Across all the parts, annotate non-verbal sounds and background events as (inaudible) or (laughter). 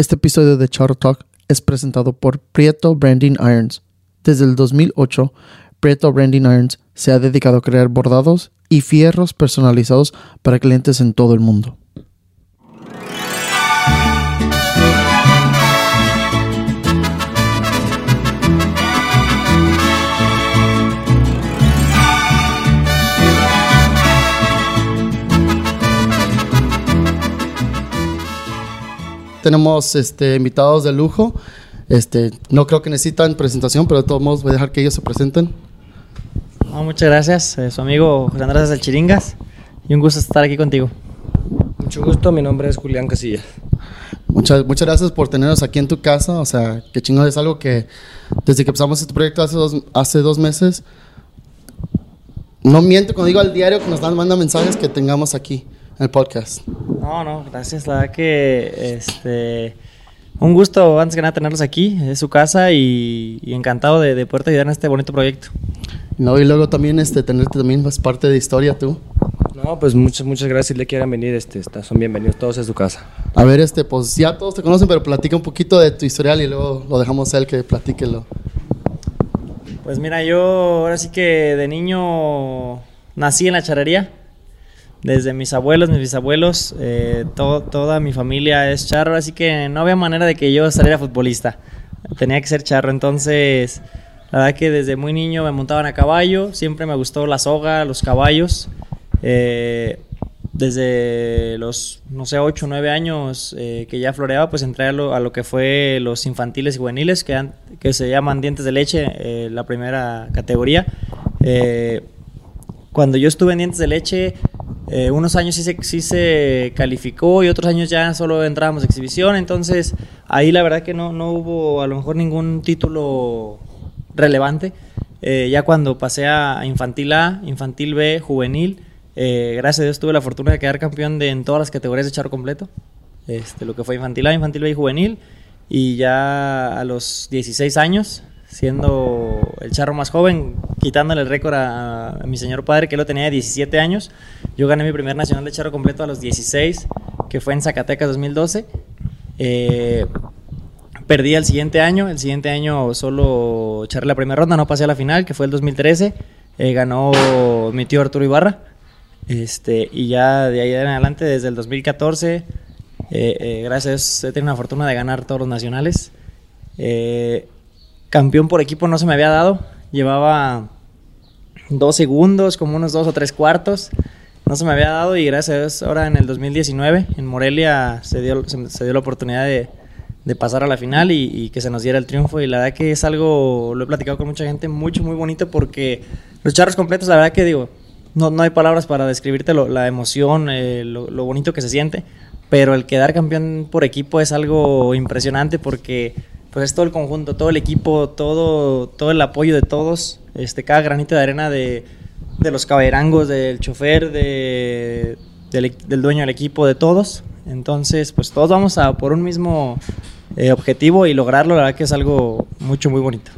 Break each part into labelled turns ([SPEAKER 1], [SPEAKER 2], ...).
[SPEAKER 1] Este episodio de Charro Talk es presentado por Prieto Branding Irons. Desde el 2008, Prieto Branding Irons se ha dedicado a crear bordados y fierros personalizados para clientes en todo el mundo. Tenemos este, invitados de lujo. Este, no creo que necesitan presentación, pero de todos modos voy a dejar que ellos se presenten.
[SPEAKER 2] muchas gracias, eh, su amigo José Andrés del Chiringas, y un gusto estar aquí contigo.
[SPEAKER 3] Mucho gusto, mi nombre es Julián Casilla.
[SPEAKER 1] Muchas, muchas gracias por tenernos aquí en tu casa, o sea, que chingón es algo que desde que empezamos este proyecto hace dos, hace dos meses, no miento cuando digo al diario que nos dan, manda mensajes que tengamos aquí el podcast.
[SPEAKER 2] No, no, gracias, la verdad que este... Un gusto, antes que nada, tenerlos aquí, es su casa y, encantado de, de poder ayudar en este bonito proyecto.
[SPEAKER 1] No, y luego también este, tenerte también más parte de historia tú.
[SPEAKER 3] No, pues muchas, muchas gracias. Si le quieran venir, este, son bienvenidos todos a su casa.
[SPEAKER 1] A ver, este, pues ya todos te conocen, pero platica un poquito de tu historial y luego lo dejamos a él que platíquelo.
[SPEAKER 2] Pues mira, yo ahora sí que de niño nací en la charrería. Desde mis abuelos, mis bisabuelos, eh, toda mi familia es charro, así que no había manera de que yo saliera futbolista. Tenía que ser charro, entonces la verdad que desde muy niño me montaban a caballo, siempre me gustó la soga, los caballos. Eh, desde los, no sé, 8 o 9 años eh, que ya floreaba, pues entré a lo, que fue los infantiles y juveniles, que, que se llaman dientes de leche, la primera categoría. cuando yo estuve en dientes de leche, eh, unos años sí se, sí se calificó y otros años ya solo entrábamos a exhibición, entonces ahí la verdad que no, no hubo a lo mejor ningún título relevante. Eh, ya cuando pasé a infantil A, infantil B, juvenil, eh, gracias a Dios tuve la fortuna de quedar campeón de, en todas las categorías de charro completo, este, lo que fue infantil A, infantil B y juvenil, y ya a los 16 años siendo el charro más joven, quitándole el récord a, mi señor padre, que lo tenía de 17 años. Yo gané mi primer nacional de charro completo a los 16, que fue en Zacatecas 2012. Eh, perdí el siguiente año, el siguiente año solo charré la primera ronda, no pasé a la final, que fue el 2013. Eh, ganó mi tío Arturo Ibarra. Este, y ya de ahí en adelante, desde el 2014, eh, gracias he tenido la fortuna de ganar todos los nacionales. Campeón por equipo no se me había dado. Llevaba dos segundos, como unos dos o tres cuartos. No se me había dado y gracias a Dios ahora en el 2019 en Morelia se dio, se, dio la oportunidad de, de, pasar a la final y, que se nos diera el triunfo. Y la verdad que es algo, lo he platicado con mucha gente, mucho, muy bonito porque los charros completos, la verdad que digo, no, no hay palabras para describirte la emoción, eh, lo, lo bonito que se siente. Pero el quedar campeón por equipo es algo impresionante porque pues es todo el conjunto, todo el equipo, todo, todo el apoyo de todos, este, cada granito de arena de, los caberangos, del chofer, de, del, dueño del equipo, de todos. Entonces, pues todos vamos a por un mismo eh, objetivo y lograrlo, la verdad que es algo mucho, muy bonito.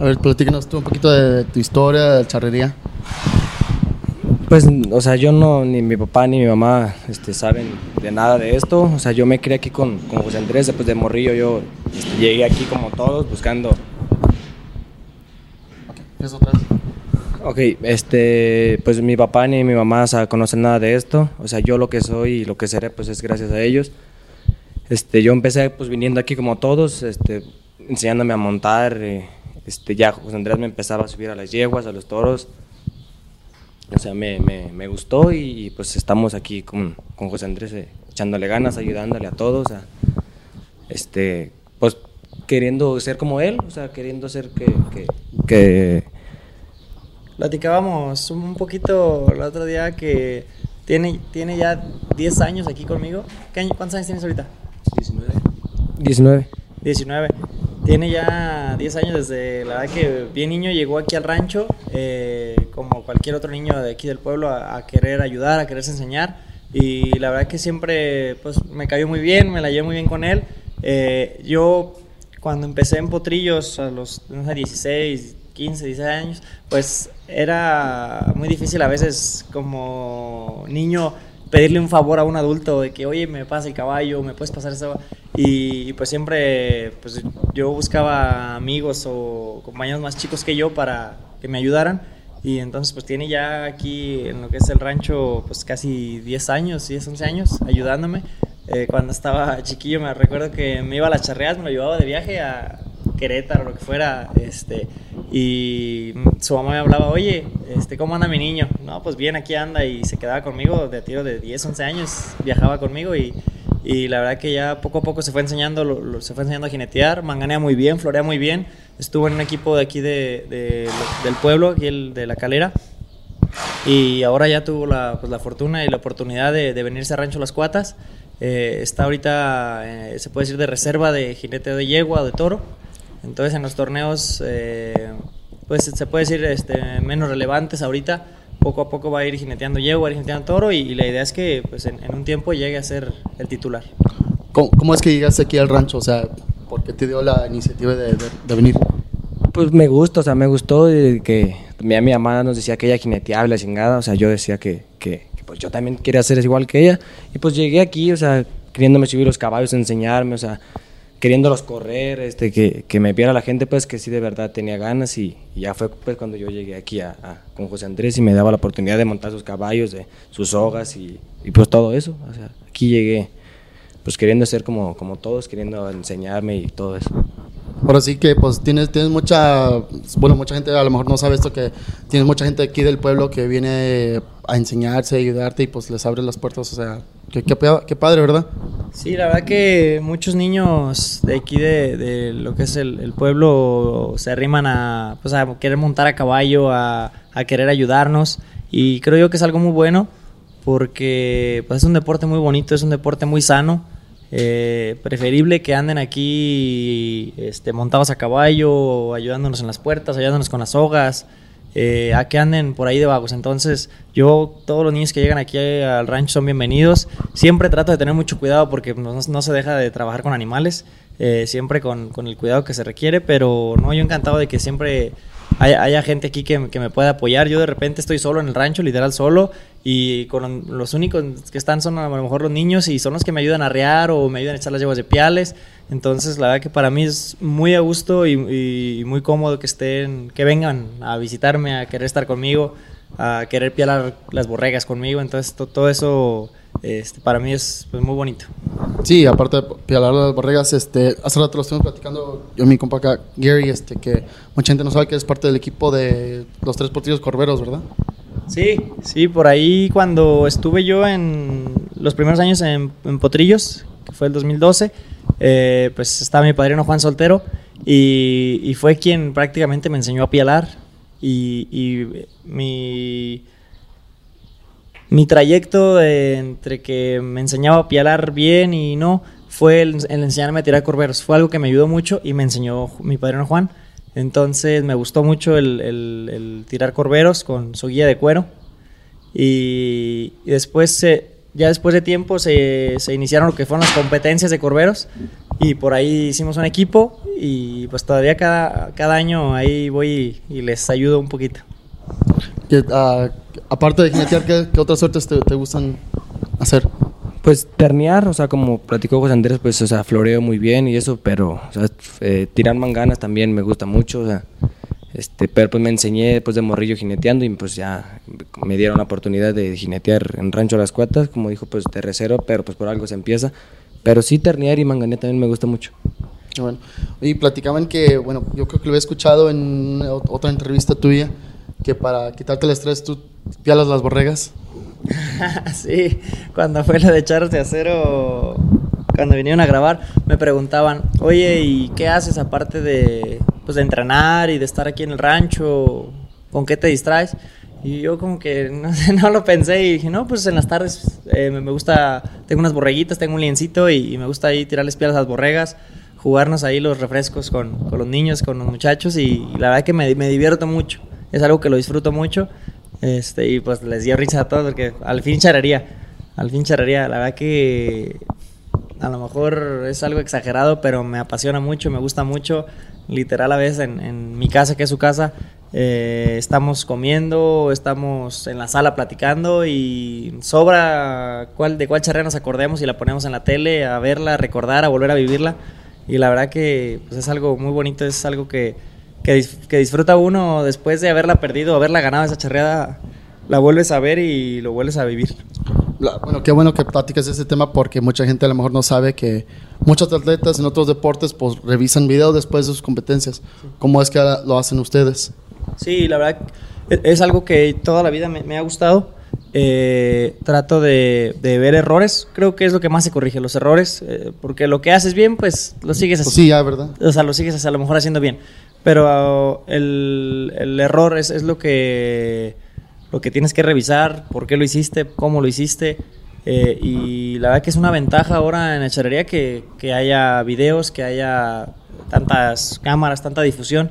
[SPEAKER 1] A ver, platícanos tú un poquito de tu historia de charrería.
[SPEAKER 3] Pues, o sea, yo no, ni mi papá ni mi mamá este, saben de nada de esto. O sea, yo me crié aquí con, con José Andrés, después de morrillo yo este, llegué aquí como todos buscando... Ok, este, pues mi papá ni mi mamá o conocen nada de esto. O sea, yo lo que soy y lo que seré, pues es gracias a ellos. Este, yo empecé pues viniendo aquí como todos, este, enseñándome a montar. Eh, este, ya José Andrés me empezaba a subir a las yeguas, a los toros. O sea, me, me, me gustó y, pues estamos aquí con, con José Andrés eh, echándole ganas, ayudándole a todos, a, este, pues queriendo ser como él, o sea, queriendo ser que... que, que...
[SPEAKER 2] Platicábamos un poquito el otro día que tiene, tiene ya 10 años aquí conmigo. ¿Qué ¿Cuántos años tienes ahorita?
[SPEAKER 3] 19. 19.
[SPEAKER 2] 19. Tiene ya 10 años desde la edad que bien niño llegó aquí al rancho, eh, como cualquier otro niño de aquí del pueblo, a, querer ayudar, a quererse enseñar. Y la verdad que siempre pues, me cayó muy bien, me la llevé muy bien con él. Eh, yo cuando empecé en Potrillos a los no sé, 16, 15, 16 años, pues era muy difícil a veces como niño pedirle un favor a un adulto de que, oye, me pasa el caballo, me puedes pasar eso. Y, pues siempre pues, yo buscaba amigos o compañeros más chicos que yo para que me ayudaran. Y entonces pues tiene ya aquí en lo que es el rancho pues casi 10 años, 10, 11 años ayudándome. Eh, cuando estaba chiquillo me recuerdo que me iba a las charreas, me lo llevaba de viaje a Querétaro, lo que fuera, este, y su mamá me hablaba, oye, este, ¿cómo anda mi niño? No, pues bien, aquí anda, y se quedaba conmigo de tiro de 10, 11 años, viajaba conmigo, y, y la verdad que ya poco a poco se fue enseñando, lo, se fue enseñando a jinetear, manganea muy bien, florea muy bien, estuvo en un equipo de aquí de, de, del pueblo, aquí el de la calera, y ahora ya tuvo la, pues, la fortuna y la oportunidad de, de venirse a Rancho Las Cuatas, eh, está ahorita, eh, se puede decir, de reserva de jinete de yegua o de toro. Entonces en los torneos, eh, pues se puede decir este, menos relevantes ahorita. Poco a poco va a ir jineteando yegua, ir jineteando toro y, la idea es que pues, en, un tiempo llegue a ser el titular.
[SPEAKER 1] ¿Cómo, es que llegaste aquí al rancho? O sea, ¿por qué te dio la iniciativa de, venir?
[SPEAKER 3] Pues me gusta, o sea, me gustó que mi, mi mamá nos decía que ella jineteaba la chingada, o sea, yo decía que, que pues yo también quería hacer igual que ella. Y pues llegué aquí, o sea, queriéndome subir los caballos, enseñarme, o sea, queriéndolos correr, este, que, que me viera la gente, pues que sí de verdad tenía ganas. Y, ya fue pues cuando yo llegué aquí a, con José Andrés y me daba la oportunidad de montar sus caballos, de sus sogas y, y pues todo eso. O sea, aquí llegué pues queriendo ser como, como todos, queriendo enseñarme y todo eso.
[SPEAKER 1] Ahora sí que pues tienes, tienes mucha, bueno, mucha gente a lo mejor no sabe esto, que tienes mucha gente aquí del pueblo que viene a enseñarse, a ayudarte y pues les abre las puertas, o sea, qué, qué, padre, ¿verdad?
[SPEAKER 2] Sí, la verdad que muchos niños de aquí de, de lo que es el, pueblo se arriman a, pues, a querer montar a caballo, a, a querer ayudarnos y creo yo que es algo muy bueno porque pues, es un deporte muy bonito, es un deporte muy sano eh, preferible que anden aquí este, montados a caballo, ayudándonos en las puertas, ayudándonos con las sogas, eh, a que anden por ahí de vagos. Entonces, yo, todos los niños que llegan aquí al rancho son bienvenidos. Siempre trato de tener mucho cuidado porque no, se deja de trabajar con animales, eh, siempre con, con, el cuidado que se requiere, pero no, yo encantado de que siempre haya, gente aquí que, que, me pueda apoyar. Yo de repente estoy solo en el rancho, literal solo, y con los únicos que están son a lo mejor los niños y son los que me ayudan a rear o me ayudan a echar las yeguas de piales. Entonces, la verdad que para mí es muy a gusto y, muy cómodo que estén, que vengan a visitarme, a querer estar conmigo, a querer pialar las borregas conmigo. Entonces, todo eso este, para mí es pues, muy bonito.
[SPEAKER 1] Sí, aparte de pialar las borregas, este, hace rato lo estuvimos platicando yo y mi compa acá, Gary, este, que mucha gente no sabe que es parte del equipo de los tres portillos corberos, ¿verdad?
[SPEAKER 2] Sí, sí, por ahí cuando estuve yo en los primeros años en, Potrillos, que fue el 2012, eh, pues estaba mi padrino Juan Soltero y, fue quien prácticamente me enseñó a pialar y, mi mi trayecto entre que me enseñaba a pialar bien y no fue el, enseñarme a tirar corberos. Fue algo que me ayudó mucho y me enseñó mi padrino Juan. Entonces me gustó mucho el, tirar corberos con su guía de cuero. Y, después, ya después de tiempo, se, iniciaron lo que fueron las competencias de corberos. Y por ahí hicimos un equipo. Y pues todavía cada, cada año ahí voy y, les ayudo un poquito.
[SPEAKER 1] Uh, aparte de jinetear, ¿qué, otras suertes te, gustan hacer?
[SPEAKER 3] Pues ternear, o sea, como platicó José Andrés, pues, o sea, floreo muy bien y eso, pero, o sea, eh, tirar manganas también me gusta mucho, o sea, este, pero pues me enseñé después de morrillo jineteando y pues ya me dieron la oportunidad de jinetear en Rancho Las Cuatas, como dijo, pues tercero, pero pues por algo se empieza. Pero sí, ternear y mangané también me gusta mucho.
[SPEAKER 1] Bueno, y platicaban que, bueno, yo creo que lo he escuchado en otra entrevista tuya, que para quitarte el estrés tú pialas las borregas. (laughs)
[SPEAKER 2] sí, cuando fue lo de Charros de Acero, cuando vinieron a grabar, me preguntaban, oye, ¿y qué haces aparte de, pues, de entrenar y de estar aquí en el rancho? ¿Con qué te distraes? Y yo como que (laughs) no, lo pensé y dije, no, pues en las tardes eh, me gusta, tengo unas borreguitas, tengo un liencito y, me gusta ahí tirarles piedras a las borregas, jugarnos ahí los refrescos con, con los niños, con los muchachos y, la verdad que me, me divierto mucho es algo que lo disfruto mucho. Este, y pues les dio risa a todos porque al fin charrería. Al fin charrería. La verdad que a lo mejor es algo exagerado, pero me apasiona mucho, me gusta mucho. Literal a veces en, mi casa, que es su casa, eh, estamos comiendo, estamos en la sala platicando y sobra cuál, de cuál charrea nos acordemos y la ponemos en la tele a verla, a recordar, a volver a vivirla. Y la verdad que pues, es algo muy bonito, es algo que, que, disfruta uno después de haberla perdido, haberla ganado esa charreada, la vuelves a ver y lo vuelves a vivir.
[SPEAKER 1] Bueno, qué bueno que platicas ese tema porque mucha gente a lo mejor no sabe que muchos atletas en otros deportes pues revisan videos después de sus competencias. ¿Cómo es que lo hacen ustedes?
[SPEAKER 2] Sí, la verdad e-, es algo que toda la vida me, ha gustado. Eh, trato de, ver errores, creo que es lo que más se corrige, los errores, eh, porque lo que haces bien, pues lo sigues
[SPEAKER 1] haciendo. Pues sí, ya, ¿verdad?
[SPEAKER 2] O sea, lo sigues a lo mejor haciendo bien, pero el, error es, lo, que, lo que tienes que revisar, por qué lo hiciste, cómo lo hiciste, eh, y la verdad que es una ventaja ahora en la que, que haya videos, que haya tantas cámaras, tanta difusión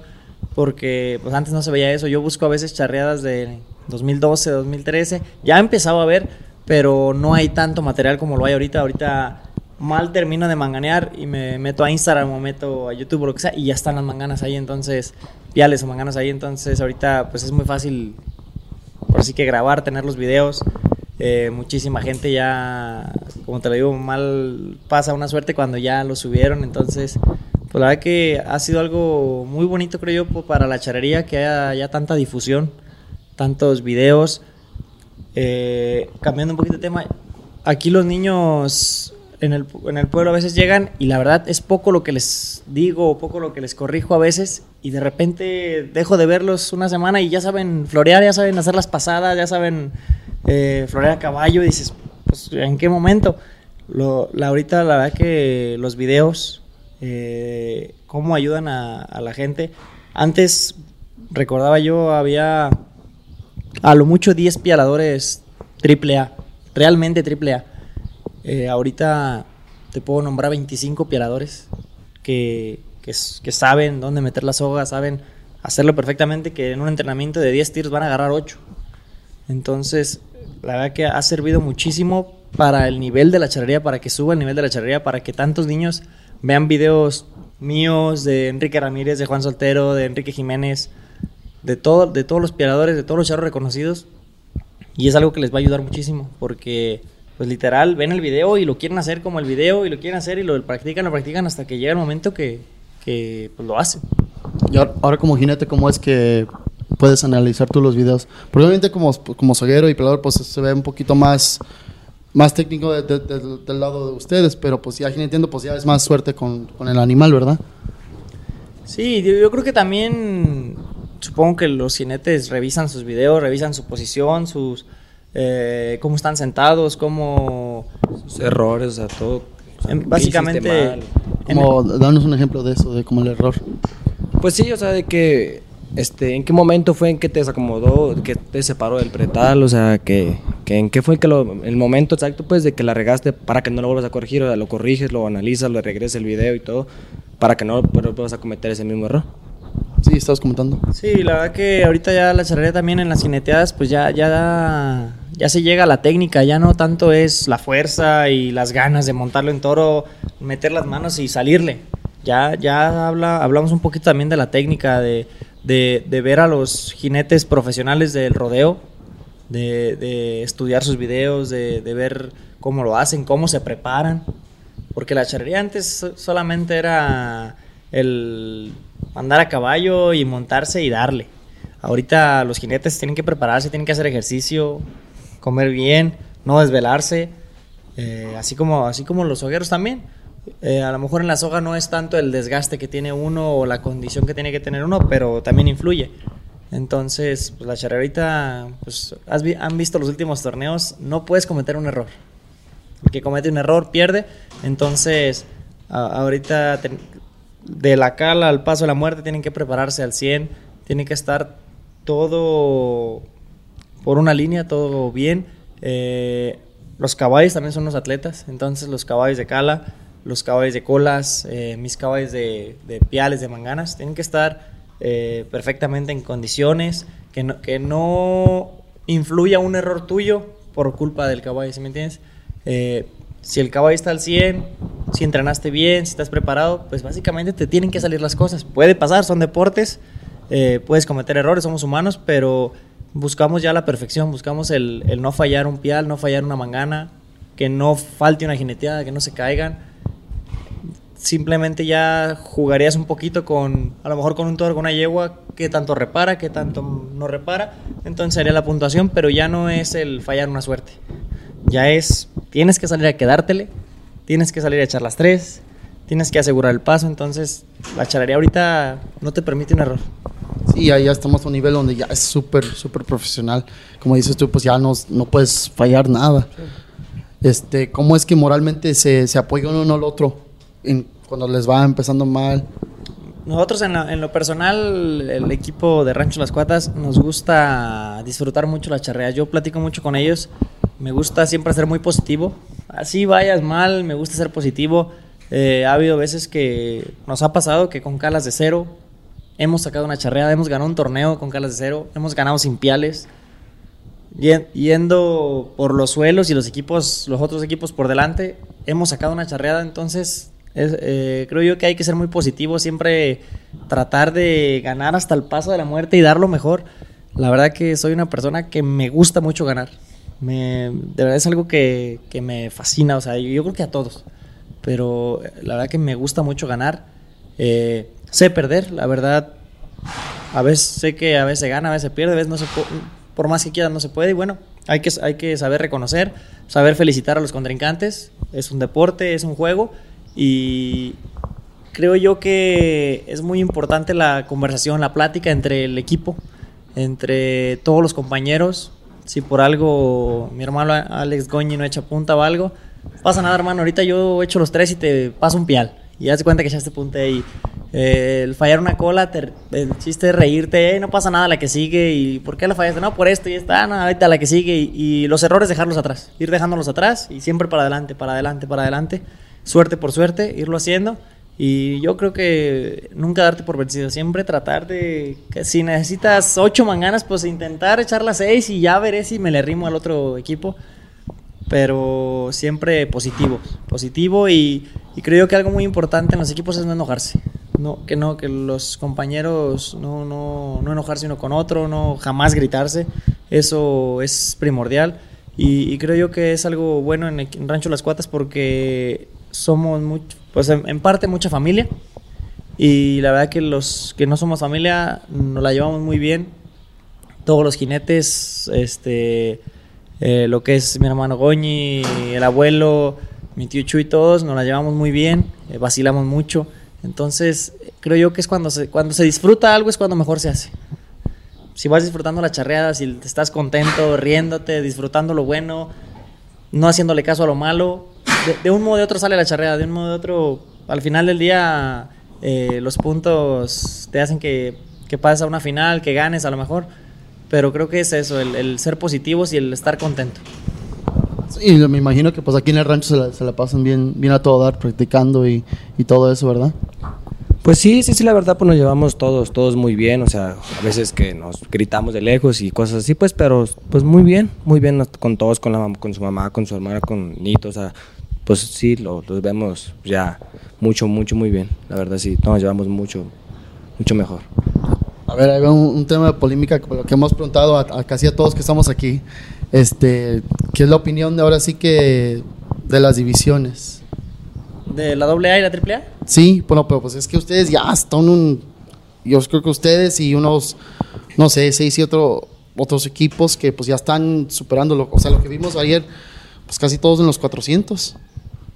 [SPEAKER 2] porque pues antes no se veía eso. Yo busco a veces charreadas de 2012, 2013. Ya he empezado a ver, pero no hay tanto material como lo hay ahorita. Ahorita mal termino de manganear y me meto a Instagram o meto a YouTube o lo que sea y ya están las manganas ahí, entonces, piales o manganas ahí, entonces ahorita pues es muy fácil, por así que grabar, tener los videos. Eh, muchísima gente ya, como te lo digo, mal pasa una suerte cuando ya lo subieron, entonces pues la verdad que ha sido algo muy bonito, creo yo, para la charrería, que haya ya tanta difusión, tantos videos. Eh, cambiando un poquito de tema, aquí los niños en el, en el pueblo a veces llegan y la verdad es poco lo que les digo, poco lo que les corrijo a veces y de repente dejo de verlos una semana y ya saben florear, ya saben hacer las pasadas, ya saben eh, florear a caballo y dices, pues ¿en qué momento? Lo, la, ahorita la verdad que los videos eh, cómo ayudan a, la gente. Antes, recordaba yo, había a lo mucho 10 pialadores AAA, realmente AAA. Eh, ahorita te puedo nombrar 25 pialadores que, que, saben dónde meter la soga, saben hacerlo perfectamente, que en un entrenamiento de 10 tiros van a agarrar 8. Entonces, la verdad que ha servido muchísimo para el nivel de la charrería, para que suba el nivel de la charrería, para que tantos niños vean videos míos de Enrique Ramírez, de Juan Soltero, de Enrique Jiménez, de, todo, de todos los piadores, de todos los charros reconocidos. Y es algo que les va a ayudar muchísimo, porque pues literal ven el video y lo quieren hacer como el video y lo quieren hacer y lo practican, lo practican hasta que llega el momento que, que pues, lo hacen.
[SPEAKER 1] Y ahora, como jinete, ¿cómo es que puedes analizar tú los videos? Probablemente como, como soguero y pelador pues se ve un poquito más más técnico del lado de ustedes, pero pues ya entiendo, pues ya es más suerte con, el animal, ¿verdad?
[SPEAKER 2] Sí, yo, creo que también supongo que los cinetes revisan sus videos, revisan su posición, sus eh, cómo están sentados, cómo
[SPEAKER 3] sus errores, o sea, todo.
[SPEAKER 2] básicamente,
[SPEAKER 1] como, danos un ejemplo de eso, de como el error.
[SPEAKER 3] Pues sí, o sea, de que este, ¿en qué momento fue en que te desacomodó, que te separó del pretal? O sea, que, ¿en qué fue que el momento exacto pues de que la regaste para que no lo vuelvas a corregir? O sea, lo corriges, lo analizas, lo regreses el video y todo, para que no vuelvas a cometer ese mismo error.
[SPEAKER 1] Sí, estabas comentando.
[SPEAKER 2] Sí, la verdad que ahorita ya la charrería también en las cineteadas, pues ya, ya, ya se llega a la técnica, ya no tanto es la fuerza y las ganas de montarlo en toro, meter las manos y salirle. Ya, ya habla, hablamos un poquito también de la técnica, de de, ver a los jinetes profesionales del rodeo, de, estudiar sus videos, de, ver cómo lo hacen, cómo se preparan. Porque la charrería antes solamente era el andar a caballo y montarse y darle. Ahorita los jinetes tienen que prepararse, tienen que hacer ejercicio, comer bien, no desvelarse, eh, así, como, así como los hogueros también. Eh, a lo mejor en la soga no es tanto el desgaste que tiene uno o la condición que tiene que tener uno, pero también influye. Entonces, pues la charrerita, pues han visto los últimos torneos, no puedes cometer un error. El que comete un error pierde. Entonces, ahorita de la cala al paso de la muerte tienen que prepararse al 100, tienen que estar todo por una línea, todo bien. Eh, los caballos también son los atletas, entonces los caballos de cala los caballos de colas, eh, mis caballos de, piales, de manganas, tienen que estar eh, perfectamente en condiciones, que no, que no influya un error tuyo por culpa del caballo, ¿sí me entiendes? Si el caballo está al 100, si entrenaste bien, si estás preparado, pues básicamente te tienen que salir las cosas. Puede pasar, son deportes, puedes cometer errores, somos humanos, pero buscamos ya la perfección, buscamos el, el no fallar un pial, no fallar una mangana, que no falte una jineteada, que no se caigan. Simplemente ya jugarías un poquito con, a lo mejor con un toro, con una yegua, que tanto repara, que tanto no repara. Entonces sería la puntuación, pero ya no es el fallar una suerte. Ya es, tienes que salir a quedártele, tienes que salir a echar las tres, tienes que asegurar el paso. Entonces la charrería ahorita no te permite un error.
[SPEAKER 1] Sí, ya, ya estamos a un nivel donde ya es súper, súper profesional. Como dices tú, pues ya no, no puedes fallar nada. Este, ¿Cómo es que moralmente se, se apoya uno al otro en- cuando les va empezando mal?
[SPEAKER 2] Nosotros en lo, en lo personal, el equipo de Rancho Las Cuatas, nos gusta disfrutar mucho las charreas. Yo platico mucho con ellos, me gusta siempre ser muy positivo. Así vayas mal, me gusta ser positivo. Eh, ha habido veces que nos ha pasado que con calas de cero hemos sacado una charreada, hemos ganado un torneo con calas de cero, hemos ganado sin piales. Yen- Yendo por los suelos y los equipos, los otros equipos por delante, hemos sacado una charreada, entonces es- eh, creo yo que hay que ser muy positivo, siempre tratar de ganar hasta el paso de la muerte y dar lo mejor. La verdad que soy una persona que me gusta mucho ganar. Me, de verdad es algo que, me fascina, o sea, yo creo que a todos. Pero eh, la verdad que me gusta mucho ganar. Eh, sé perder, la verdad. A veces sé que a veces se gana, a veces se pierde, a veces no se por más que quieras no se puede. Y bueno, hay que, hay que saber reconocer, saber felicitar a los contrincantes. Es un deporte, es un juego. Y creo yo que es muy importante la conversación, la plática entre el equipo, entre todos los compañeros. Si por algo mi hermano Alex Goñi no echa punta o algo, pasa nada, hermano. Ahorita yo echo los tres y te paso un pial. Y haz cuenta que echaste punta ahí. Eh, el fallar una cola, te- el chiste es reírte, "Eh, no pasa nada, la que sigue. ¿Y por qué la fallaste? No, por esto y está, no, ahorita la que sigue. Y, y los errores, dejarlos atrás. Ir dejándolos atrás y siempre para adelante, para adelante, para adelante. Suerte por suerte, irlo haciendo. Y yo creo que nunca darte por vencido, siempre tratar de, que si necesitas ocho manganas, pues intentar echar las seis y ya veré si me le rimo al otro equipo. Pero siempre positivo, positivo y, y creo que algo muy importante en los equipos es no enojarse. No, que no, que los compañeros no, no, no enojarse uno con otro, no jamás gritarse. Eso es primordial. Y, y creo yo que es algo bueno en, en Rancho Las Cuatas porque somos pues en, en parte mucha familia. Y la verdad que los que no somos familia nos la llevamos muy bien. Todos los jinetes, este, eh, lo que es mi hermano Goñi, el abuelo, mi tío Chuy, todos nos la llevamos muy bien, eh, vacilamos mucho. Entonces, creo yo que es cuando se, cuando se disfruta algo es cuando mejor se hace. Si vas disfrutando la charreada, si estás contento, riéndote, disfrutando lo bueno, no haciéndole caso a lo malo, de, un modo de otro sale la charreada, de un modo de otro, al final del día eh, los puntos te hacen que, que pases a una final, que ganes a lo mejor, pero creo que es eso, el, el ser positivos y el estar contento.
[SPEAKER 1] Y me imagino que pues aquí en el rancho se la, se la pasan bien, bien a todo dar, practicando y, y todo eso, ¿verdad?
[SPEAKER 3] Pues sí, sí, sí, la verdad, pues nos llevamos todos, todos muy bien, o sea, a veces que nos gritamos de lejos y cosas así, pues, pero pues muy bien, muy bien con todos, con, la, con su mamá, con su hermana, con Nito, o sea, pues sí, lo- los vemos ya mucho, mucho, muy bien, la verdad, sí, nos llevamos mucho, mucho mejor.
[SPEAKER 1] A ver, ahí va un, un tema de polémica con lo que hemos preguntado a, a casi a todos que estamos aquí. Este, ¿qué es la opinión de ahora sí que de las divisiones?
[SPEAKER 2] ¿De la AA y la AAA?
[SPEAKER 1] Sí, bueno, pero pues es que ustedes ya están un yo creo que ustedes y unos no sé, seis y otro otros equipos que pues ya están superando lo, o sea, lo que vimos ayer, pues casi todos en los 400.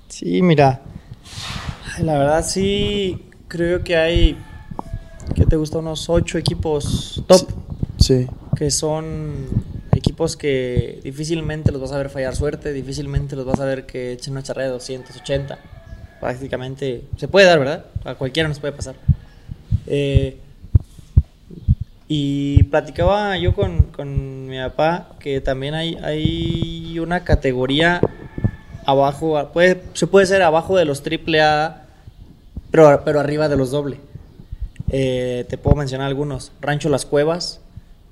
[SPEAKER 2] Sí, mira. La verdad sí creo que hay que te gusta unos ocho equipos top
[SPEAKER 1] Sí.
[SPEAKER 2] que son equipos que difícilmente los vas a ver fallar suerte, difícilmente los vas a ver que echen una charrera de 280. Prácticamente se puede dar, ¿verdad? A cualquiera nos puede pasar. Eh, y platicaba yo con, con mi papá que también hay, hay una categoría abajo, puede, se puede ser abajo de los triple A, pero, pero arriba de los doble. Eh, te puedo mencionar algunos. Rancho Las Cuevas,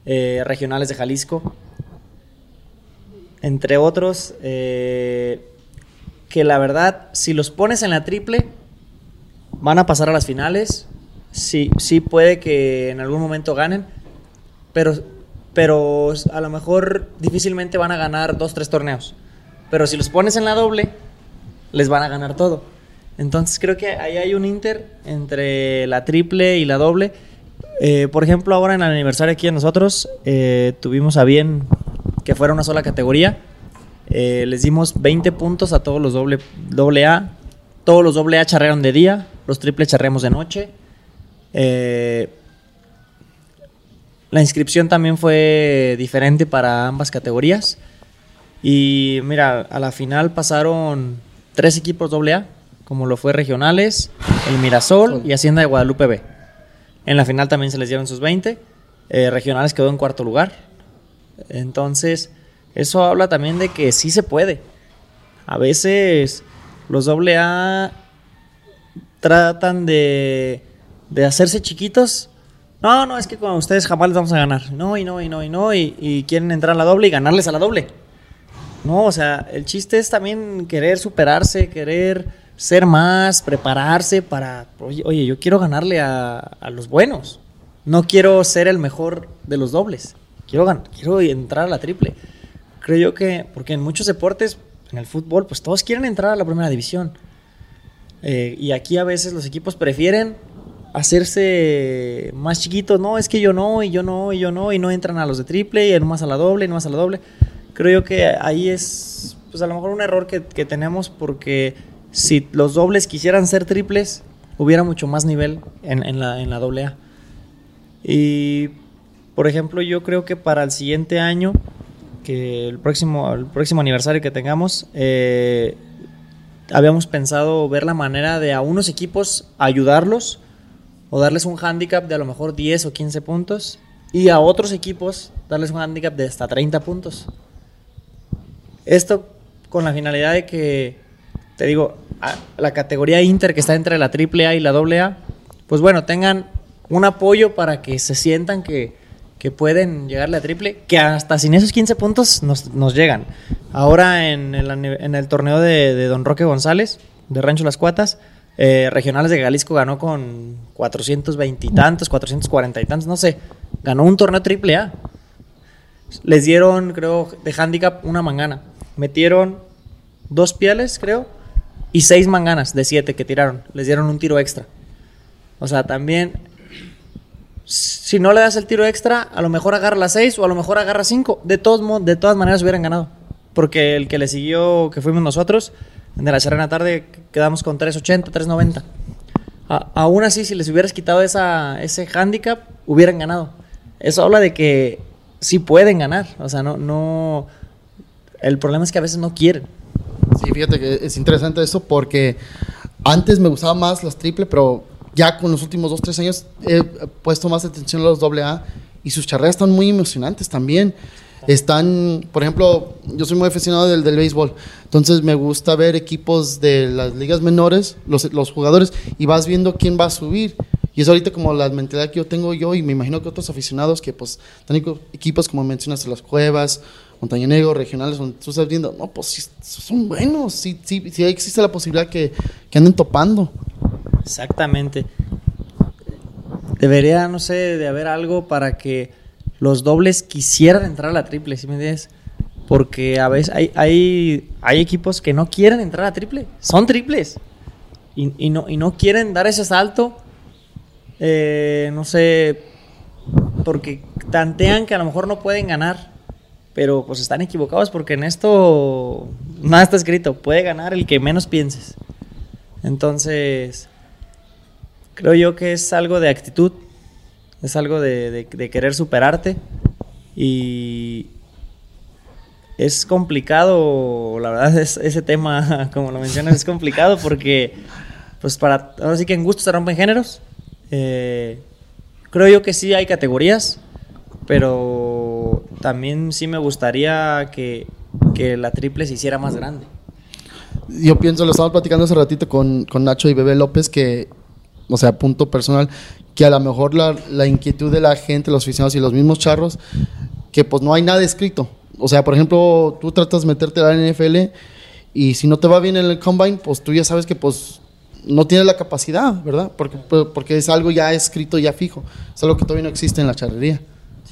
[SPEAKER 2] eh, Regionales de Jalisco, entre otros, eh, que la verdad, si los pones en la triple, van a pasar a las finales, sí, sí puede que en algún momento ganen, pero, pero a lo mejor difícilmente van a ganar dos, tres torneos. Pero si los pones en la doble, les van a ganar todo. Entonces creo que ahí hay un inter entre la triple y la doble. Eh, por ejemplo, ahora en el aniversario aquí de nosotros, eh, tuvimos a bien que fuera una sola categoría. Eh, les dimos 20 puntos a todos los doble, doble A. Todos los doble A charrearon de día, los triples charreamos de noche. La inscripción también fue diferente para ambas categorías. Y mira, a la final pasaron tres equipos doble A, como lo fue Regionales, el Mirasol y Hacienda de Guadalupe B. En la final también se les dieron sus 20. Eh, regionales quedó en cuarto lugar. Entonces, eso habla también de que sí se puede. A veces los AA tratan de, de hacerse chiquitos. No, no, es que con ustedes jamás les vamos a ganar. No, y no, y no, y no. Y, y quieren entrar a la doble y ganarles a la doble. No, o sea, el chiste es también querer superarse, querer ser más, prepararse para, oye, oye yo quiero ganarle a, los buenos. No quiero ser el mejor de los dobles. Quiero, gan quiero entrar a la triple. Creo yo que, porque en muchos deportes, en el fútbol, pues todos quieren entrar a la primera división. Eh, y aquí a veces los equipos prefieren hacerse más chiquitos. No, es que yo no, y yo no, y yo no, y no entran a los de triple, y más a la doble, y no más a la doble. Creo yo que ahí es, pues a lo mejor un error que tenemos porque si los dobles quisieran ser triples, hubiera mucho más nivel en, en, la, en la doble A. Y, por ejemplo, yo creo que para el siguiente año, que el próximo, el próximo aniversario que tengamos, eh, habíamos pensado ver la manera de a unos equipos ayudarlos o darles un handicap de a lo mejor 10 o 15 puntos y a otros equipos darles un handicap de hasta 30 puntos. Esto con la finalidad de que, te digo, la categoría Inter que está entre la AAA y la AA, pues bueno, tengan un apoyo para que se sientan que, que pueden llegarle a triple, que hasta sin esos 15 puntos nos, nos llegan. Ahora en el, en el torneo de, Don Roque González, de Rancho Las Cuatas, eh, Regionales de Jalisco ganó con 420 y tantos, 440 y tantos, no sé, ganó un torneo triple A. Les dieron, creo, de handicap una mangana. Metieron dos pieles, creo, y seis manganas de siete que tiraron. Les dieron un tiro extra. O sea, también, si no le das el tiro extra, a lo mejor agarra las seis o a lo mejor agarra cinco. De, todos, de todas maneras hubieran ganado. Porque el que le siguió, que fuimos nosotros, de la Serena Tarde, quedamos con 3.80, 3.90. A, aún así, si les hubieras quitado esa, ese handicap, hubieran ganado. Eso habla de que sí pueden ganar. O sea, no, no. El problema es que a veces no quieren.
[SPEAKER 1] Sí, fíjate que es interesante eso porque antes me gustaba más las triple, pero ya con los últimos dos, tres años he puesto más atención a los doble A y sus charreras están muy emocionantes también. Están, por ejemplo, yo soy muy aficionado del, del béisbol, entonces me gusta ver equipos de las ligas menores, los, los jugadores, y vas viendo quién va a subir. Y es ahorita como la mentalidad que yo tengo yo y me imagino que otros aficionados que pues están equipos como mencionas las cuevas, Montañonegro, regionales, donde tú estás viendo, no, pues sí, son buenos, sí, sí, sí existe la posibilidad que, que anden topando.
[SPEAKER 2] Exactamente. Debería, no sé, de haber algo para que los dobles quisieran entrar a la triple, ¿sí me entiendes? Porque a veces hay, hay, hay equipos que no quieren entrar a triple, son triples. Y, y, no, y no quieren dar ese salto, eh, no sé, porque tantean que a lo mejor no pueden ganar pero pues están equivocados porque en esto nada está escrito, puede ganar el que menos pienses. Entonces, creo yo que es algo de actitud, es algo de, querer superarte y es complicado, la verdad es ese tema, (laughs) como lo mencionas, es complicado porque pues para, ahora sí que en gusto se rompen géneros. Eh, creo yo que sí hay categorías, pero también sí me gustaría que, que, la triple se hiciera más grande.
[SPEAKER 1] Yo pienso, lo estamos platicando hace ratito con, con Nacho y Bebé López, que, o sea, punto personal, que a lo mejor la, la, inquietud de la gente, los aficionados y los mismos charros, que pues no hay nada escrito. O sea, por ejemplo, tú tratas de meterte a la NFL y si no te va bien en el combine, pues tú ya sabes que pues no tiene la capacidad, ¿verdad? Porque, porque es algo ya escrito, ya fijo. Es algo que todavía no existe en la charrería.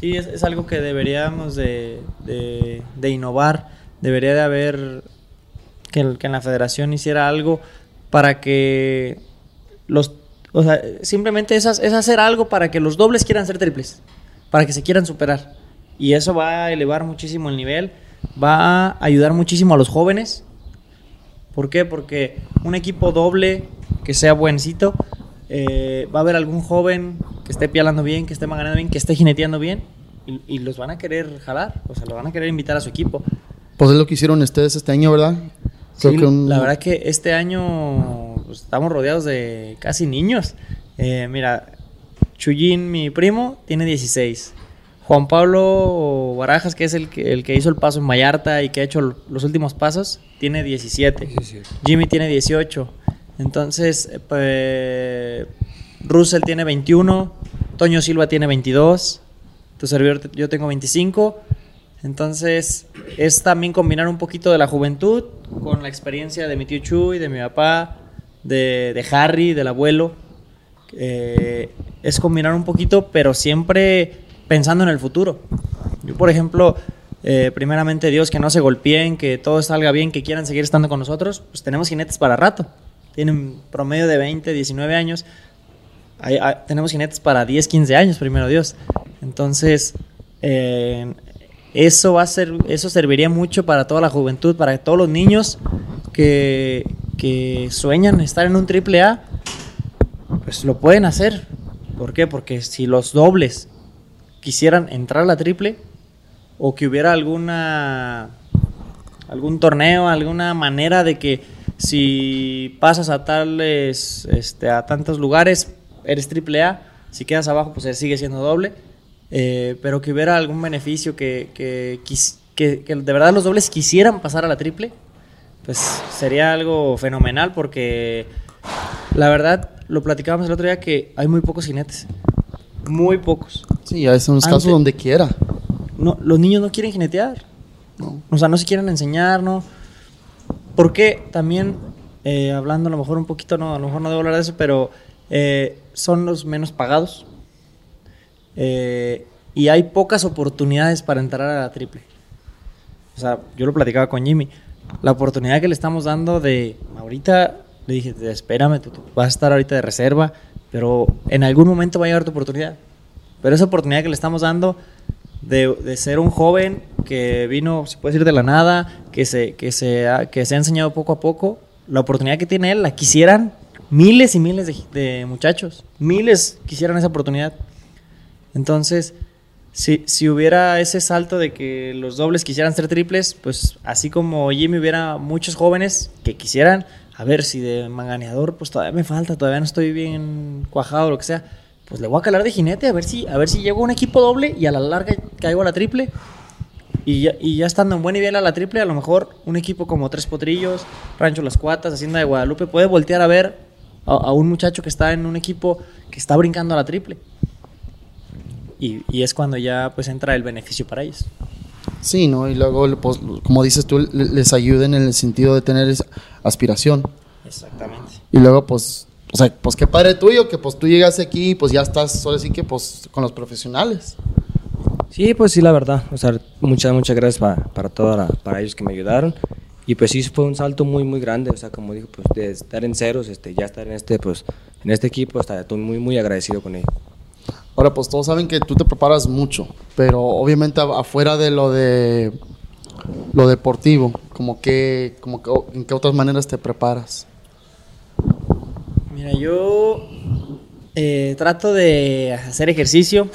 [SPEAKER 2] Sí, es, algo que deberíamos de, de, innovar. Debería de haber que, en la federación hiciera algo para que los... O sea, simplemente es, es hacer algo para que los dobles quieran ser triples, para que se quieran superar. Y eso va a elevar muchísimo el nivel, va a ayudar muchísimo a los jóvenes. ¿Por qué? Porque un equipo doble que sea buencito, eh, va a haber algún joven que esté pialando bien, que esté manganando bien, que esté jineteando bien, y, y los van a querer jalar, o sea, lo van a querer invitar a su equipo.
[SPEAKER 1] Pues es lo que hicieron ustedes este año, ¿verdad?
[SPEAKER 2] Sí,
[SPEAKER 1] Creo que un-
[SPEAKER 2] La verdad que este año pues, estamos rodeados de casi niños. Eh, mira, Chuyín, mi primo, tiene 16. Juan Pablo Barajas, que es el que, el que hizo el paso en Vallarta y que ha hecho los últimos pasos, tiene 17. Jimmy tiene 18. Entonces, pues, Russell tiene 21. Toño Silva tiene 22. Tu servidor, yo tengo 25. Entonces, es también combinar un poquito de la juventud con la experiencia de mi tío Chuy, de mi papá, de, de Harry, del abuelo. Eh, es combinar un poquito, pero siempre pensando en el futuro. Yo, por ejemplo, eh, primeramente Dios, que no se golpeen, que todo salga bien, que quieran seguir estando con nosotros, pues tenemos jinetes para rato. Tienen promedio de 20, 19 años. Hay- tenemos jinetes para 10, 15 años, primero Dios. Entonces, eh, eso va a ser, eso serviría mucho para toda la juventud, para todos los niños que, que sueñan estar en un triple A, pues lo pueden hacer. ¿Por qué? Porque si los dobles quisieran entrar a la triple, o que hubiera alguna algún torneo, alguna manera de que si pasas a tales este, a tantos lugares eres triple A, si quedas abajo pues sigue siendo doble, eh, pero que hubiera algún beneficio que, que, que- que de verdad los dobles quisieran pasar a la triple, pues sería algo fenomenal porque la verdad lo platicábamos el otro día que hay muy pocos jinetes, muy pocos.
[SPEAKER 1] Sí, hay unos casos donde quiera.
[SPEAKER 2] No, los niños no quieren jinetear. O sea, no se quieren enseñar, ¿no? Porque también, eh, hablando a lo mejor un poquito, no, a lo mejor no debo hablar de eso, pero eh, son los menos pagados. Eh, y hay pocas oportunidades para entrar a la triple. O sea, yo lo platicaba con Jimmy. La oportunidad que le estamos dando de ahorita, le dije, espérame, tú, tú vas a estar ahorita de reserva, pero en algún momento va a llegar tu oportunidad. Pero esa oportunidad que le estamos dando de, ser un joven que vino, se puede decir, de la nada, que se, que, se que se ha enseñado poco a poco, la oportunidad que tiene él la quisieran miles y miles de, muchachos. Miles quisieran esa oportunidad. Entonces, si, si hubiera ese salto de que los dobles quisieran ser triples, pues así como Jimmy hubiera muchos jóvenes que quisieran, a ver si de manganeador, pues todavía me falta, todavía no estoy bien cuajado lo que sea, pues le voy a calar de jinete a ver si, a ver si llego a un equipo doble y a la larga caigo a la triple. Y ya, y ya estando en buen nivel a la triple, a lo mejor un equipo como Tres Potrillos, Rancho Las Cuatas, Hacienda de Guadalupe, puede voltear a ver a, a un muchacho que está en un equipo que está brincando a la triple. Y, y es cuando ya pues entra el beneficio para ellos.
[SPEAKER 1] Sí, ¿no? Y luego, pues, como dices tú, le- les ayuden en el sentido de tener esa aspiración.
[SPEAKER 2] Exactamente.
[SPEAKER 1] Y luego, pues, o sea, pues qué padre tuyo, que pues tú llegas aquí y pues ya estás, ahora sí que pues con los profesionales.
[SPEAKER 3] Sí, pues sí, la verdad. O sea, muchas, muchas gracias pa- para, toda la- para ellos que me ayudaron. Y pues sí, fue un salto muy, muy grande. O sea, como digo, pues de estar en ceros, este, ya estar en este, pues, en este equipo, hasta estoy muy, muy agradecido con ellos.
[SPEAKER 1] Ahora, pues todos saben que tú te preparas mucho, pero obviamente a- afuera de lo de lo deportivo, como que, como que, en qué otras maneras te preparas.
[SPEAKER 2] Mira, yo eh, trato de hacer ejercicio,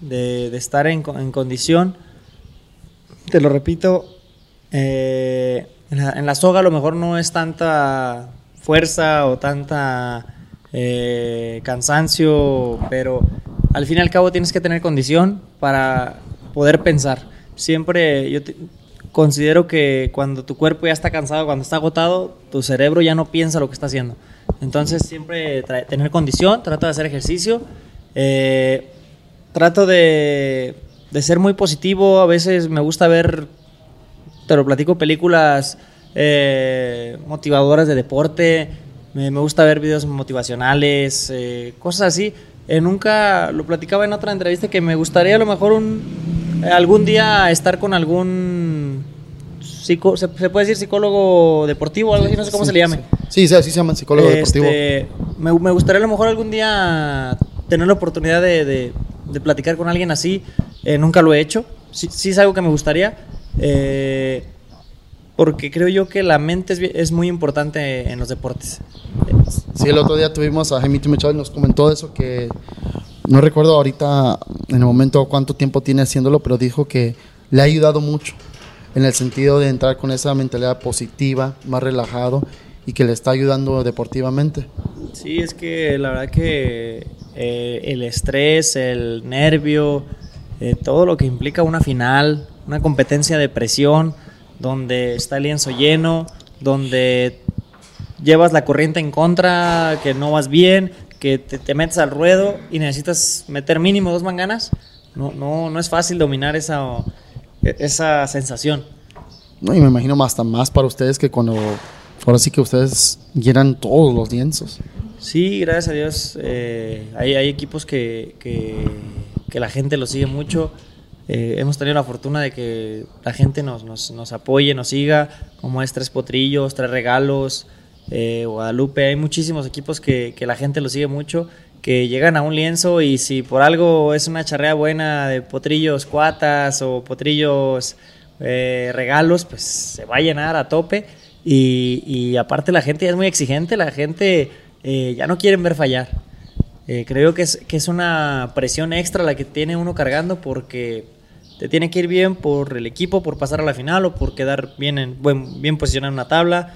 [SPEAKER 2] de, de estar en, co- en condición. Te lo repito, eh, en, la, en la soga a lo mejor no es tanta fuerza o tanta eh, cansancio, pero al fin y al cabo tienes que tener condición para poder pensar. Siempre yo te- considero que cuando tu cuerpo ya está cansado, cuando está agotado, tu cerebro ya no piensa lo que está haciendo. Entonces siempre tener condición, trato de hacer ejercicio, eh, trato de, de ser muy positivo, a veces me gusta ver, te lo platico, películas eh, motivadoras de deporte, Me, me gusta ver videos motivacionales, eh, cosas así. Eh, nunca lo platicaba en otra entrevista que me gustaría a lo mejor un, algún día estar con algún psico, se, se puede decir psicólogo deportivo o algo así, no sé cómo
[SPEAKER 1] Sí,
[SPEAKER 2] se le llame.
[SPEAKER 1] Sí, sí, así se llama psicólogo deportivo.
[SPEAKER 2] Este, me, me gustaría a lo mejor algún día tener la oportunidad de, de- de platicar con alguien así. Nunca lo he hecho. Sí, sí es algo que me gustaría. Eh, porque creo yo que la mente es, es muy importante en los deportes.
[SPEAKER 1] Sí, el otro día tuvimos a Jaime Machado y nos comentó eso que no recuerdo ahorita en el momento cuánto tiempo tiene haciéndolo, pero dijo que le ha ayudado mucho en el sentido de entrar con esa mentalidad positiva, más relajado y que le está ayudando deportivamente.
[SPEAKER 2] Sí, es que la verdad que eh, el estrés, el nervio, eh, todo lo que implica una final, una competencia de presión, donde está el lienzo lleno, donde llevas la corriente en contra, que no vas bien, que te, te metes al ruedo y necesitas meter mínimo dos manganas, no, no, no es fácil dominar esa, esa sensación.
[SPEAKER 1] No, y me imagino hasta más para ustedes que cuando ahora sí que ustedes llenan todos los lienzos.
[SPEAKER 2] Sí, gracias a Dios. eh, hay, hay equipos que, que, que la gente los sigue mucho. Eh, hemos tenido la fortuna de que la gente nos, nos, nos apoye, nos siga, como es Tres Potrillos, Tres Regalos, eh, Guadalupe. Hay muchísimos equipos que, que la gente los sigue mucho, que llegan a un lienzo y si por algo es una charrea buena de potrillos cuatas o potrillos eh, regalos, pues se va a llenar a tope. Y, y aparte la gente ya es muy exigente, la gente eh, ya no quieren ver fallar. Eh, creo que es, que es una presión extra la que tiene uno cargando porque te tiene que ir bien por el equipo, por pasar a la final o por quedar bien, en, buen, bien posicionado en una tabla,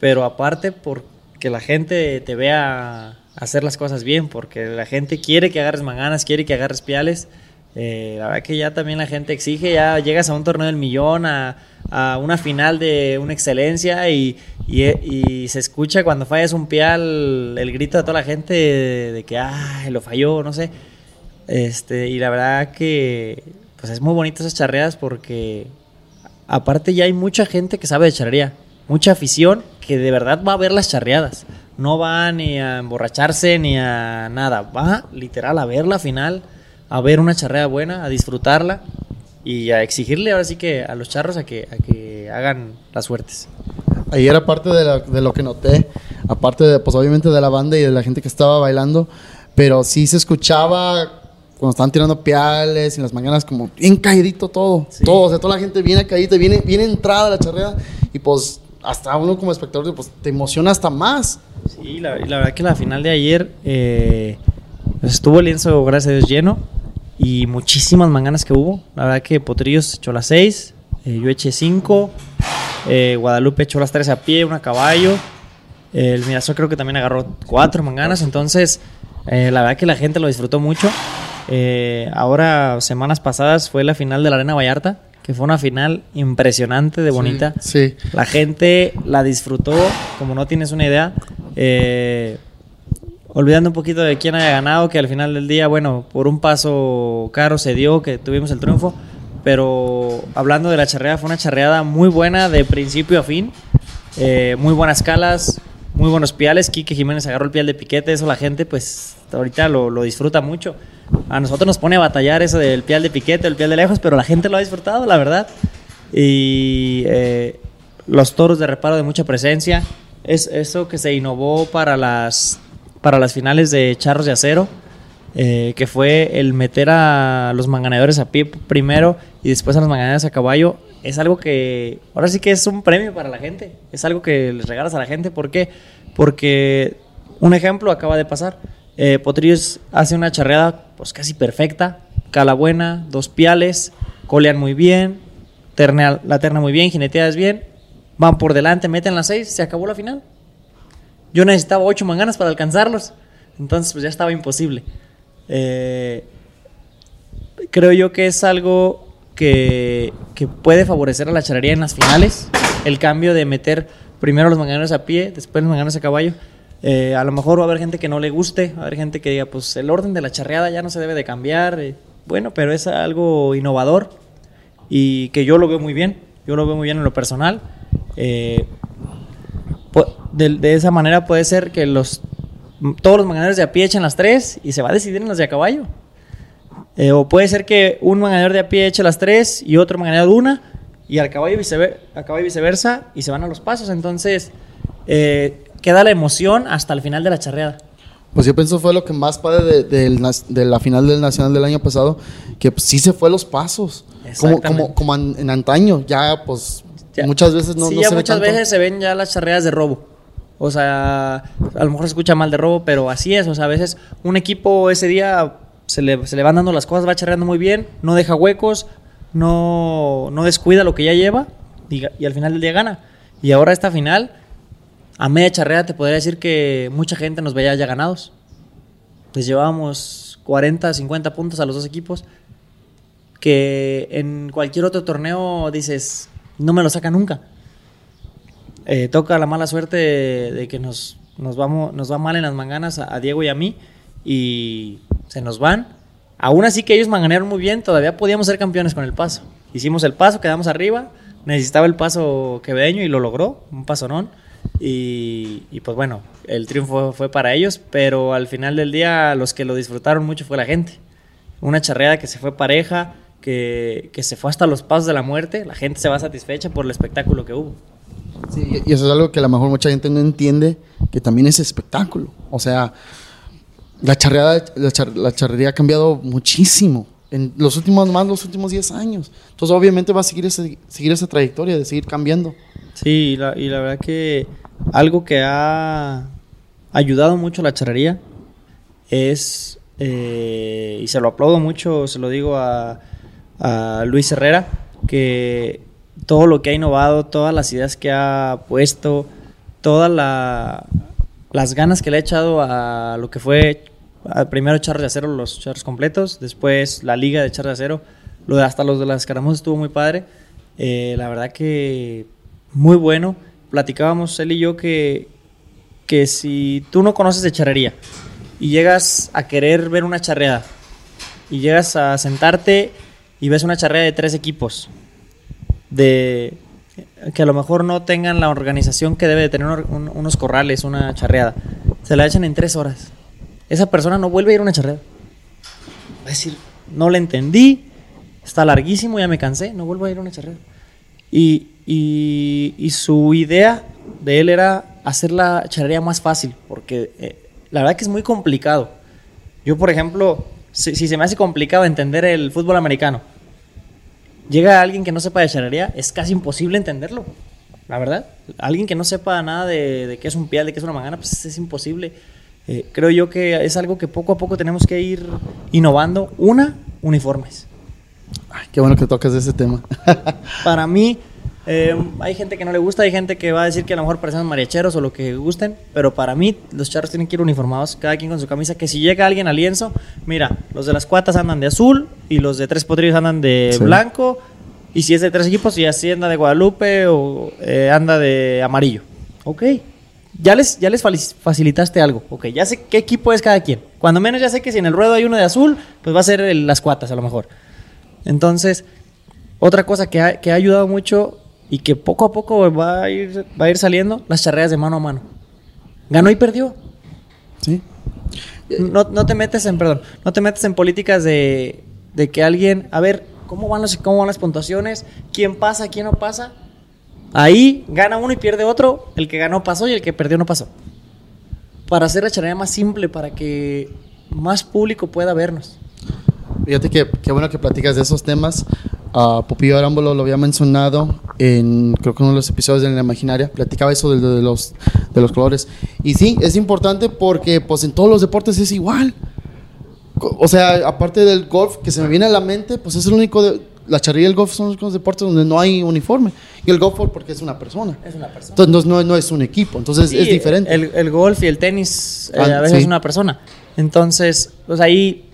[SPEAKER 2] pero aparte porque la gente te vea hacer las cosas bien, porque la gente quiere que agarres manganas, quiere que agarres piales. Eh, la verdad que ya también la gente exige, ya llegas a un torneo del millón, a, a una final de una excelencia y, y, y se escucha cuando fallas un pial el grito de toda la gente de, de que ay, lo falló, no sé. Este, y la verdad que pues es muy bonito esas charreadas porque aparte ya hay mucha gente que sabe de charrería, mucha afición que de verdad va a ver las charreadas. No va ni a emborracharse ni a nada, va literal a ver la final, a ver una charrea buena, a disfrutarla y a exigirle ahora sí que a los charros a que, a que hagan las suertes.
[SPEAKER 1] Ahí era parte de, de lo que noté, aparte de, pues obviamente de la banda y de la gente que estaba bailando, pero sí se escuchaba cuando estaban tirando piales y en las mañanas como bien caídito todo,
[SPEAKER 2] Sí.
[SPEAKER 1] todo, o sea, toda la gente viene caída, viene, viene entrada a la charreada y pues hasta uno como espectador pues te emociona hasta más.
[SPEAKER 2] Sí, la, verdad que la final de ayer eh, pues estuvo el lienzo, gracias a Dios, lleno y muchísimas manganas que hubo. La verdad que Potrillos echó las 6, yo eché 5, Guadalupe echó las 3 a pie, una a caballo. El Mirasol creo que también agarró 4 manganas, entonces eh, la verdad que la gente lo disfrutó mucho. Eh, ahora, semanas pasadas, fue la final de la Arena Vallarta, que fue una final impresionante de bonita.
[SPEAKER 1] Sí.
[SPEAKER 2] La gente la disfrutó, como no tienes una idea. Eh, olvidando un poquito de quién haya ganado, que al final del día, bueno, por un paso caro se dio, que tuvimos el triunfo. Pero hablando de la charreada, fue una charreada muy buena de principio a fin. Eh, muy buenas calas, muy buenos piales. Quique Jiménez agarró el pial de piquete, eso la gente pues ahorita lo, lo disfruta mucho. A nosotros nos pone a batallar eso del pial de piquete, el pial de lejos, pero la gente lo ha disfrutado, la verdad. Y eh, los toros de reparo de mucha presencia. Es eso que se innovó para las, para las finales de charros de acero. eh, que fue el meter a los manganeadores a pie primero y después a los manganeadores a caballo. Es algo que ahora sí que es un premio para la gente. Es algo que les regalas a la gente. ¿Por qué? Porque un ejemplo acaba de pasar. Eh, Potrillos hace una charreada pues casi perfecta. Cala buena, dos piales, colean muy bien, la terna muy bien, jineteadas bien, van por delante, meten las seis, se acabó la final. Yo necesitaba ocho manganas para alcanzarlos, entonces pues ya estaba imposible. Eh, creo yo que es algo que, que puede favorecer a la charrería en las finales, el cambio de meter primero los manganeros a pie, después los manganeros a caballo. Eh, a lo mejor va a haber gente que no le guste, va a haber gente que diga, pues el orden de la charreada ya no se debe de cambiar. eh, bueno, pero es algo innovador y que yo lo veo muy bien. Yo lo veo muy bien en lo personal. Eh, de, esa manera puede ser que los todos los manganeros de a pie echen las tres y se va a decidir en las de a caballo. O puede ser que un manganero de a pie eche las tres y otro manganero de una y al caballo, vicever viceversa y se van a los pasos. Entonces queda la emoción hasta el final de la charreada.
[SPEAKER 1] Pues yo pienso fue lo que más padre de, de, de la final del Nacional del año pasado, que pues, sí se fue los pasos. Como, como, como en, en, antaño, ya pues ya. muchas veces no,
[SPEAKER 2] sí,
[SPEAKER 1] no
[SPEAKER 2] ya
[SPEAKER 1] se
[SPEAKER 2] muchas
[SPEAKER 1] ve
[SPEAKER 2] veces se ven ya las charreadas de robo. O sea, a lo mejor se escucha mal de robo, pero así es. O sea, a veces un equipo ese día se le, se le van dando las cosas, va charreando muy bien, no deja huecos, no, no descuida lo que ya lleva y, y, al final del día gana. Y ahora esta final, a media charreada te podría decir que mucha gente nos veía ya ganados. Pues llevábamos 40, 50 puntos a los dos equipos, que en cualquier otro torneo dices, no me lo saca nunca. Eh, toca la mala suerte de, que nos, nos, vamos, nos va mal en las manganas a, a, Diego y a mí y se nos van. Aún así que ellos manganearon muy bien, todavía podíamos ser campeones con el paso. Hicimos el paso, quedamos arriba, necesitaba el paso quevedeño y lo logró, un pasonón. Y, y, pues bueno, el triunfo fue para ellos, pero al final del día los que lo disfrutaron mucho fue la gente. Una charreada que se fue pareja, que, que se fue hasta los pasos de la muerte, la gente se va satisfecha por el espectáculo que hubo.
[SPEAKER 1] Sí, y eso es algo que a lo mejor mucha gente no entiende, que también es espectáculo. O sea, la charreada, la, char, la charrería ha cambiado muchísimo en los últimos, más los últimos 10 años. Entonces, obviamente va a seguir, ese, seguir esa trayectoria de seguir cambiando.
[SPEAKER 2] Sí, y la, y la verdad que algo que ha ayudado mucho a la charrería es, eh, y se lo aplaudo mucho, se lo digo a, a Luis Herrera, que todo lo que ha innovado, todas las ideas que ha puesto, todas la, las ganas que le ha echado a lo que fue al primero charros de acero, los charros completos, después la liga de charros de acero, lo de hasta los de las escaramuzas estuvo muy padre. Eh, la verdad que muy bueno. Platicábamos él y yo que, que si tú no conoces de charrería y llegas a querer ver una charreada y llegas a sentarte y ves una charreada de tres equipos, de que a lo mejor no tengan la organización que debe de tener un, unos corrales, una charreada. Se la echan en tres horas. Esa persona no vuelve a ir a una charreada. Va a decir, no le entendí, está larguísimo, ya me cansé, no vuelvo a ir a una charreada. Y, y, y su idea de él era hacer la charrería más fácil, porque eh, la verdad que es muy complicado. Yo, por ejemplo, si, si se me hace complicado entender el fútbol americano, llega alguien que no sepa de charrería, es casi imposible entenderlo. La verdad, alguien que no sepa nada de, de qué es un pial, de qué es una mangana, pues es imposible. Eh, creo yo que es algo que poco a poco tenemos que ir innovando. Una, uniformes.
[SPEAKER 1] Ay, qué bueno que tocas ese tema.
[SPEAKER 2] Para mí, eh, hay gente que no le gusta, hay gente que va a decir que a lo mejor parecen mariacheros o lo que gusten, pero para mí los charros tienen que ir uniformados, cada quien con su camisa, que si llega alguien al lienzo, mira, los de las cuatas andan de azul y los de tres potrillos andan de sí. blanco, y si es de tres equipos, y así anda de Guadalupe o eh, anda de amarillo. Ok, ya les, ya les facilitaste algo, ok, ya sé qué equipo es cada quien. Cuando menos ya sé que si en el ruedo hay uno de azul, pues va a ser el, las cuatas a lo mejor. Entonces, otra cosa que ha, que ha ayudado mucho y que poco a poco va a ir, va a ir saliendo, las charreas de mano a mano. Ganó y perdió.
[SPEAKER 1] Sí.
[SPEAKER 2] No, no te metes en, perdón, no te metes en políticas de, de que alguien, a ver, ¿cómo van, los, ¿cómo van las puntuaciones? ¿Quién pasa, quién no pasa? Ahí gana uno y pierde otro, el que ganó pasó y el que perdió no pasó. Para hacer la charrería más simple, para que más público pueda vernos.
[SPEAKER 1] Fíjate que qué bueno que platicas de esos temas. Uh, Popillo Arámbulo lo había mencionado en creo que uno de los episodios de la imaginaria, platicaba eso de, de, los, de los colores. Y sí, es importante porque pues en todos los deportes es igual. O sea, aparte del golf que se me viene a la mente, pues es el único... De, la charrería y el golf son los únicos deportes donde no hay uniforme. Y el golf porque es una persona.
[SPEAKER 2] Es una persona.
[SPEAKER 1] Entonces no, no es un equipo, entonces sí, es diferente.
[SPEAKER 2] El, el, golf y el tenis eh, ah, a veces sí. es una persona. Entonces, pues ahí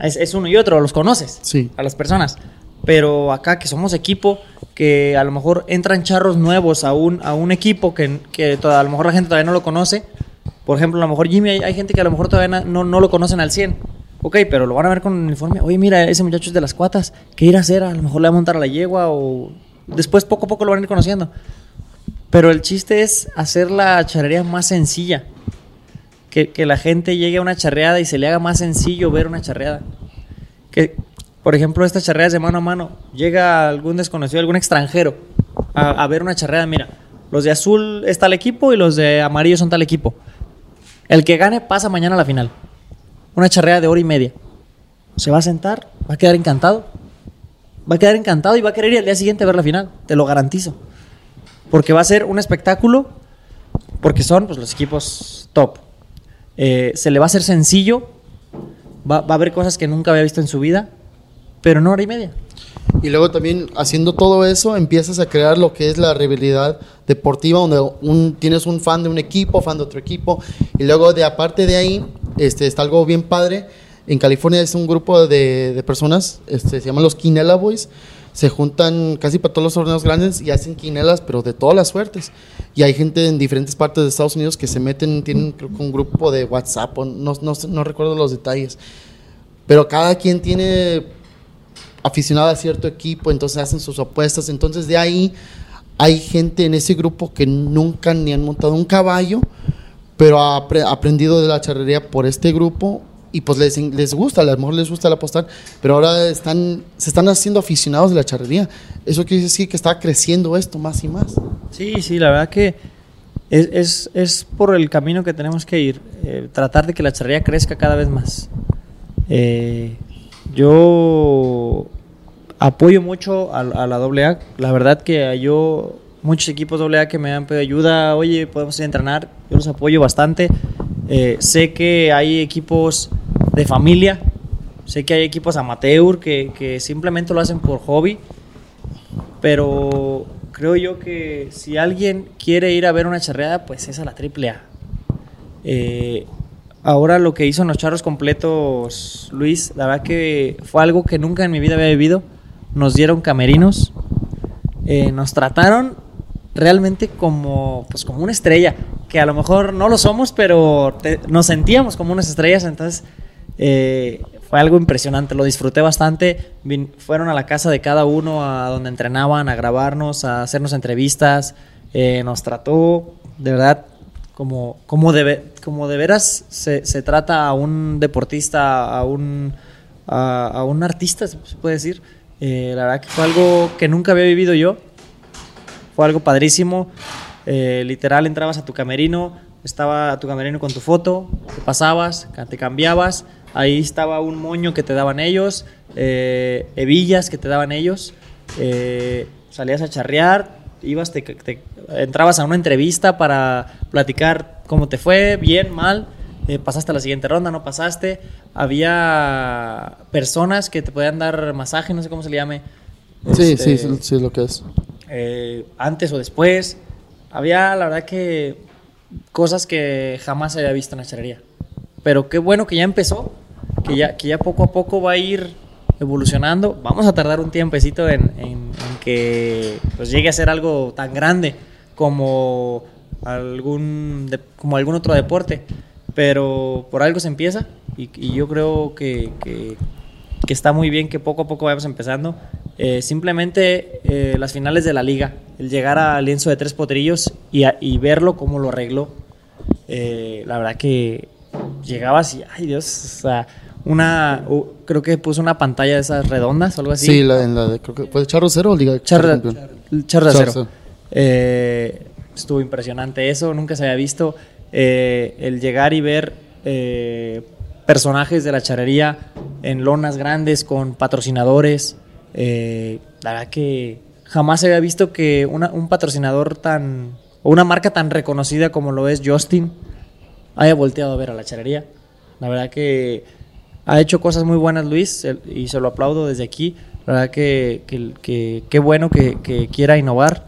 [SPEAKER 2] es, es, uno y otro, los conoces
[SPEAKER 1] sí.
[SPEAKER 2] a las personas. Pero acá que somos equipo, que a lo mejor entran charros nuevos a un, a un equipo que, que toda, a lo mejor la gente todavía no lo conoce. Por ejemplo, a lo mejor Jimmy, hay, gente que a lo mejor todavía no, no lo conocen al 100. Ok, pero lo van a ver con un uniforme. Oye, mira, ese muchacho es de las cuatas. ¿Qué ir a hacer? A lo mejor le va a montar a la yegua o... Después poco a poco lo van a ir conociendo. Pero el chiste es hacer la charrería más sencilla. Que, que la gente llegue a una charreada y se le haga más sencillo ver una charreada. Que, por ejemplo, estas charreadas de mano a mano, llega algún desconocido, algún extranjero a, a ver una charreada. Mira, los de azul es tal equipo y los de amarillo son tal equipo. El que gane pasa mañana a la final. Una charreada de hora y media. Se va a sentar, va a quedar encantado. Va a quedar encantado y va a querer ir al día siguiente a ver la final. Te lo garantizo. Porque va a ser un espectáculo. Porque son pues, los equipos top. Eh, se le va a hacer sencillo. Va, va a haber cosas que nunca había visto en su vida. Pero en hora y media.
[SPEAKER 1] Y luego también haciendo todo eso empiezas a crear lo que es la rivalidad deportiva donde un, tienes un fan de un equipo, fan de otro equipo y luego de aparte de ahí este, está algo bien padre. En California es un grupo de, de personas, este, se llaman los Quinela Boys. Se juntan casi para todos los torneos grandes y hacen quinelas, pero de todas las suertes. Y hay gente en diferentes partes de Estados Unidos que se meten, tienen creo que un grupo de WhatsApp, no, no, no recuerdo los detalles. Pero cada quien tiene aficionado a cierto equipo, entonces hacen sus apuestas. Entonces de ahí hay gente en ese grupo que nunca ni han montado un caballo, pero ha apre- aprendido de la charrería por este grupo y pues les, les gusta, a lo mejor les gusta el apostar, pero ahora están, se están haciendo aficionados de la charrería. Eso quiere decir que está creciendo esto más y más.
[SPEAKER 2] Sí, sí, la verdad que es, es, es por el camino que tenemos que ir. eh, tratar de que la charrería crezca cada vez más. Eh, yo apoyo mucho a, la AA. La verdad que yo, muchos equipos AA que me han pedido ayuda, oye, podemos ir a entrenar, yo los apoyo bastante. Eh, sé que hay equipos de familia, sé que hay equipos amateur que, que simplemente lo hacen por hobby pero creo yo que si alguien quiere ir a ver una charreada, pues es a la AAA. Eh, ahora lo que hizo en los charros completos, Luis, la verdad que fue algo que nunca en mi vida había vivido. Nos dieron camerinos, eh, nos trataron realmente como, pues como una estrella, que a lo mejor no lo somos, pero nos sentíamos como unas estrellas, entonces eh, fue algo impresionante, lo disfruté bastante. Fueron a la casa de cada uno, a donde entrenaban, a grabarnos, a hacernos entrevistas. Eh, nos trató, de verdad, como, como, de, como de veras se, se trata a un deportista, a un, a, a un artista, se puede decir. Eh, la verdad que fue algo que nunca había vivido yo. Fue algo padrísimo. Eh, literal, entrabas a tu camerino, estaba tu camerino con tu foto, te pasabas, te cambiabas. Ahí estaba un moño que te daban ellos, eh, hebillas que te daban ellos. eh, salías a charrear, ibas, te, te- entrabas a una entrevista para platicar cómo te fue, bien, mal. eh, pasaste a la siguiente ronda, no pasaste. Había personas que te podían dar masaje, no sé cómo se le llame.
[SPEAKER 1] Sí,
[SPEAKER 2] Este,
[SPEAKER 1] sí, sí, es lo que es.
[SPEAKER 2] eh, antes o después. Había, la verdad, que cosas que jamás había visto en la charrería. Pero qué bueno que ya empezó, que ya, que ya poco a poco va a ir evolucionando. Vamos a tardar un tiempecito en, en- en que pues, llegue a ser algo tan grande como algún, de- como algún otro deporte. Pero por algo se empieza y, y yo creo que, que- que está muy bien que poco a poco vayamos empezando. Eh, simplemente eh, las finales de la liga, el llegar al lienzo de tres potrillos y, a- y verlo cómo lo arregló. Eh, la verdad que llegabas y, ay Dios, o sea, una, creo que puso una pantalla de esas redondas o algo así.
[SPEAKER 1] Sí, la, en la de, creo que fue Charro Cero o Liga
[SPEAKER 2] cero.
[SPEAKER 1] cero.
[SPEAKER 2] Eh, estuvo impresionante eso, nunca se había visto. Eh, el llegar y ver eh, personajes de la charrería en lonas grandes con patrocinadores. eh, la verdad que jamás se había visto que una- un patrocinador tan. o una marca tan reconocida como lo es Justin haya volteado a ver a la charrería. La verdad que ha hecho cosas muy buenas Luis y se lo aplaudo desde aquí. La verdad que que- que- qué bueno que, que quiera innovar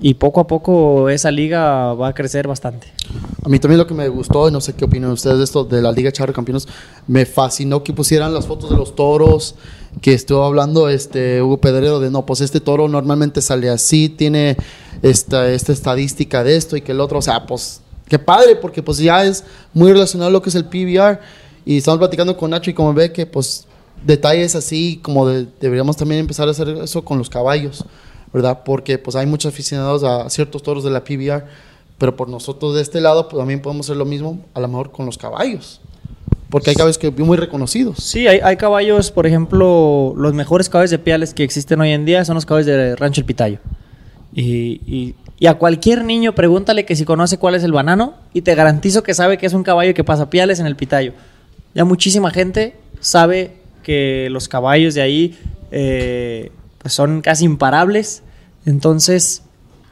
[SPEAKER 2] y poco a poco esa liga va a crecer bastante.
[SPEAKER 1] A mí también lo que me gustó, y no sé qué opinan ustedes de esto, de la Liga Charro Campeones, me fascinó que pusieran las fotos de los toros, que estuvo hablando este Hugo Pedrero de, no, pues este toro normalmente sale así, tiene esta, esta estadística de esto y que el otro, o sea, pues qué padre, porque pues ya es muy relacionado a lo que es el PBR, y estamos platicando con Nacho y como ve que pues detalles así, como de- deberíamos también empezar a hacer eso con los caballos, ¿verdad? Porque pues hay muchos aficionados a ciertos toros de la PBR, pero por nosotros de este lado pues también podemos hacer lo mismo, a lo mejor con los caballos. Porque hay caballos que muy reconocidos.
[SPEAKER 2] Sí, hay, hay caballos, por ejemplo, los mejores caballos de piales que existen hoy en día son los caballos de Rancho El Pitayo. Y, y- y a cualquier niño pregúntale que si conoce cuál es el banano y te garantizo que sabe que es un caballo que pasa piales en el Pitayo. Ya muchísima gente sabe que los caballos de ahí eh, pues son casi imparables. Entonces,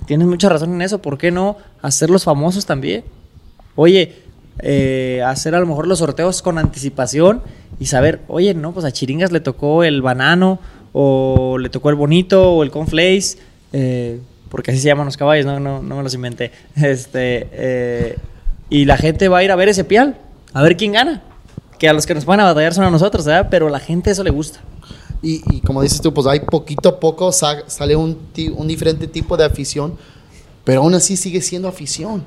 [SPEAKER 2] tienes mucha razón en eso. ¿Por qué no hacerlos famosos también? Oye, eh, hacer a lo mejor los sorteos con anticipación y saber, oye, no, pues a Chiringas le tocó el banano, o le tocó el bonito, o el conflace, eh, porque así se llaman los caballos, no, no, no me los inventé. (laughs) Este, eh, y la gente va a ir a ver ese pial, a ver quién gana. Que a los que nos van a batallar son a nosotros, ¿verdad? Pero a la gente eso le gusta.
[SPEAKER 1] Y, y como dices tú, pues hay poquito a poco sa- sale un diferente tipo de afición, pero aún así sigue siendo afición.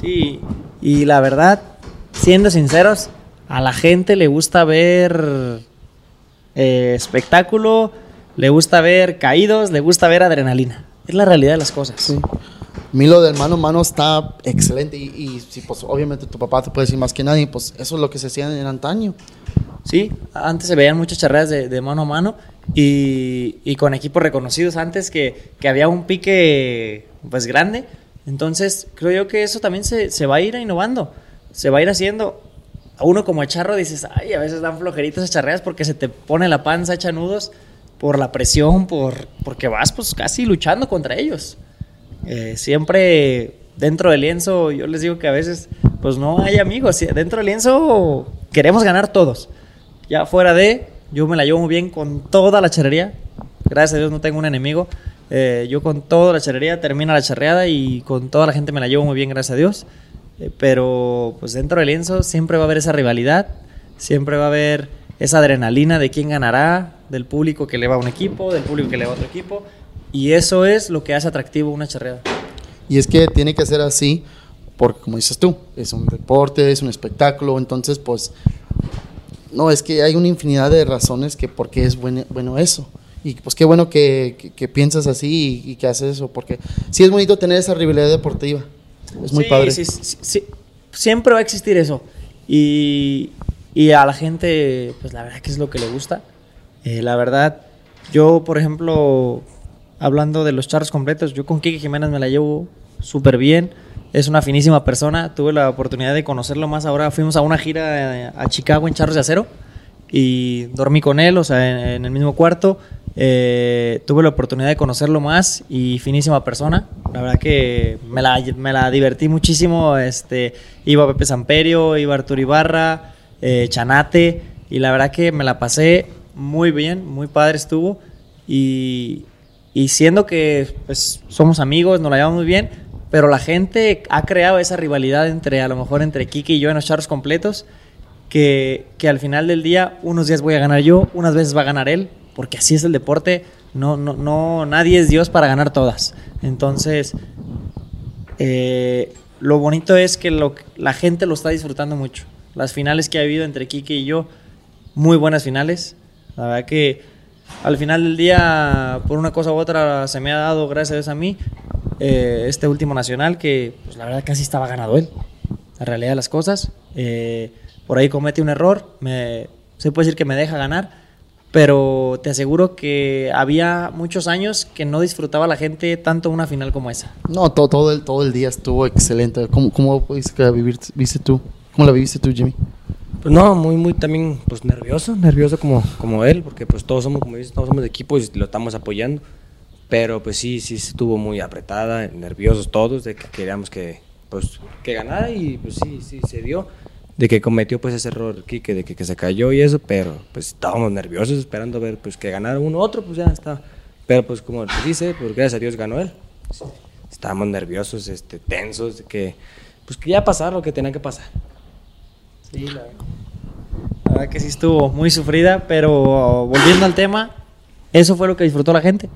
[SPEAKER 2] Sí, y la verdad, siendo sinceros, a la gente le gusta ver eh, espectáculo, le gusta ver caídos, le gusta ver adrenalina. Es la realidad de las cosas.
[SPEAKER 1] Sí. A mí lo del mano a mano está excelente y, y sí, pues obviamente tu papá te puede decir más que nadie, pues eso es lo que se hacía en antaño.
[SPEAKER 2] Sí, antes se veían muchas charreras de, mano a mano y, y con equipos reconocidos antes que, que había un pique pues grande. Entonces creo yo que eso también se, se va a ir innovando, se va a ir haciendo. A uno como charro dices, ay, a veces dan flojeritas esas charreras porque se te pone la panza hecha nudos por la presión, por, porque vas pues casi luchando contra ellos. Eh, siempre dentro del lienzo, yo les digo que a veces, pues no hay amigos. Dentro del lienzo queremos ganar todos. Ya fuera de, yo me la llevo muy bien con toda la charrería. Gracias a Dios no tengo un enemigo. Eh, yo con toda la charrería termina la charreada y con toda la gente me la llevo muy bien, gracias a Dios. Eh, pero pues dentro del lienzo siempre va a haber esa rivalidad, siempre va a haber esa adrenalina de quién ganará, del público que le va a un equipo, del público que le va a otro equipo. Y eso es lo que hace atractivo una charreada.
[SPEAKER 1] Y es que tiene que ser así, porque como dices tú, es un deporte, es un espectáculo, entonces pues no, es que hay una infinidad de razones que por qué es bueno, bueno eso. Y pues qué bueno que, que- que piensas así y, y que haces eso, porque sí es bonito tener esa rivalidad deportiva. Es muy
[SPEAKER 2] Sí,
[SPEAKER 1] padre.
[SPEAKER 2] sí, sí, sí. Siempre va a existir eso. Y, y a la gente, pues la verdad que es lo que le gusta. Eh, la verdad, yo, por ejemplo, hablando de los charros completos, yo con Kike Jiménez me la llevo súper bien. Es una finísima persona. Tuve la oportunidad de conocerlo más ahora. Fuimos a una gira eh, a Chicago en Charros de Acero y dormí con él, o sea, en, en el mismo cuarto. Eh, tuve la oportunidad de conocerlo más y finísima persona. La verdad que me la, me la divertí muchísimo. Este, iba Pepe Samperio, iba Arturo Ibarra, eh, Chanate, y la verdad que me la pasé muy bien, muy padre estuvo. Y, y siendo que pues, somos amigos, nos la llevamos muy bien, pero la gente ha creado esa rivalidad entre, a lo mejor entre Kiki y yo en los charros completos que, que al final del día unos días voy a ganar yo, unas veces va a ganar él, porque así es el deporte, no, no, no, nadie es Dios para ganar todas. Entonces, eh, lo bonito es que lo, la gente lo está disfrutando mucho. Las finales que ha habido entre Kike y yo, muy buenas finales. La verdad que al final del día, por una cosa u otra, se me ha dado, gracias a mí, eh, este último nacional que pues, la verdad casi estaba ganado él. La realidad de las cosas. Eh, por ahí comete un error, me, se puede decir que me deja ganar, pero te aseguro que había muchos años que no disfrutaba la gente tanto una final como esa.
[SPEAKER 1] No, todo, todo, el, todo el día estuvo excelente. ¿Cómo, cómo vivir- viste tú? ¿Cómo la viviste tú, Jimmy?
[SPEAKER 3] Pues no, muy, muy también, pues nervioso, nervioso como, como él, porque pues todos somos, como dices, todos somos equipo y lo estamos apoyando. Pero pues sí, sí estuvo muy apretada, nerviosos todos, de que queríamos que, pues, que ganara y pues sí, sí se dio. De que cometió pues ese error Quique, de que, que se cayó y eso, pero pues estábamos nerviosos esperando ver pues que ganara uno otro, pues ya está. Pero pues como te dice, pues gracias a Dios ganó él. Estábamos nerviosos, este, tensos, de que pues que ya pasara lo que tenía que pasar.
[SPEAKER 2] Sí, la, la verdad que sí estuvo muy sufrida, pero volviendo al tema, eso fue lo que disfrutó la gente.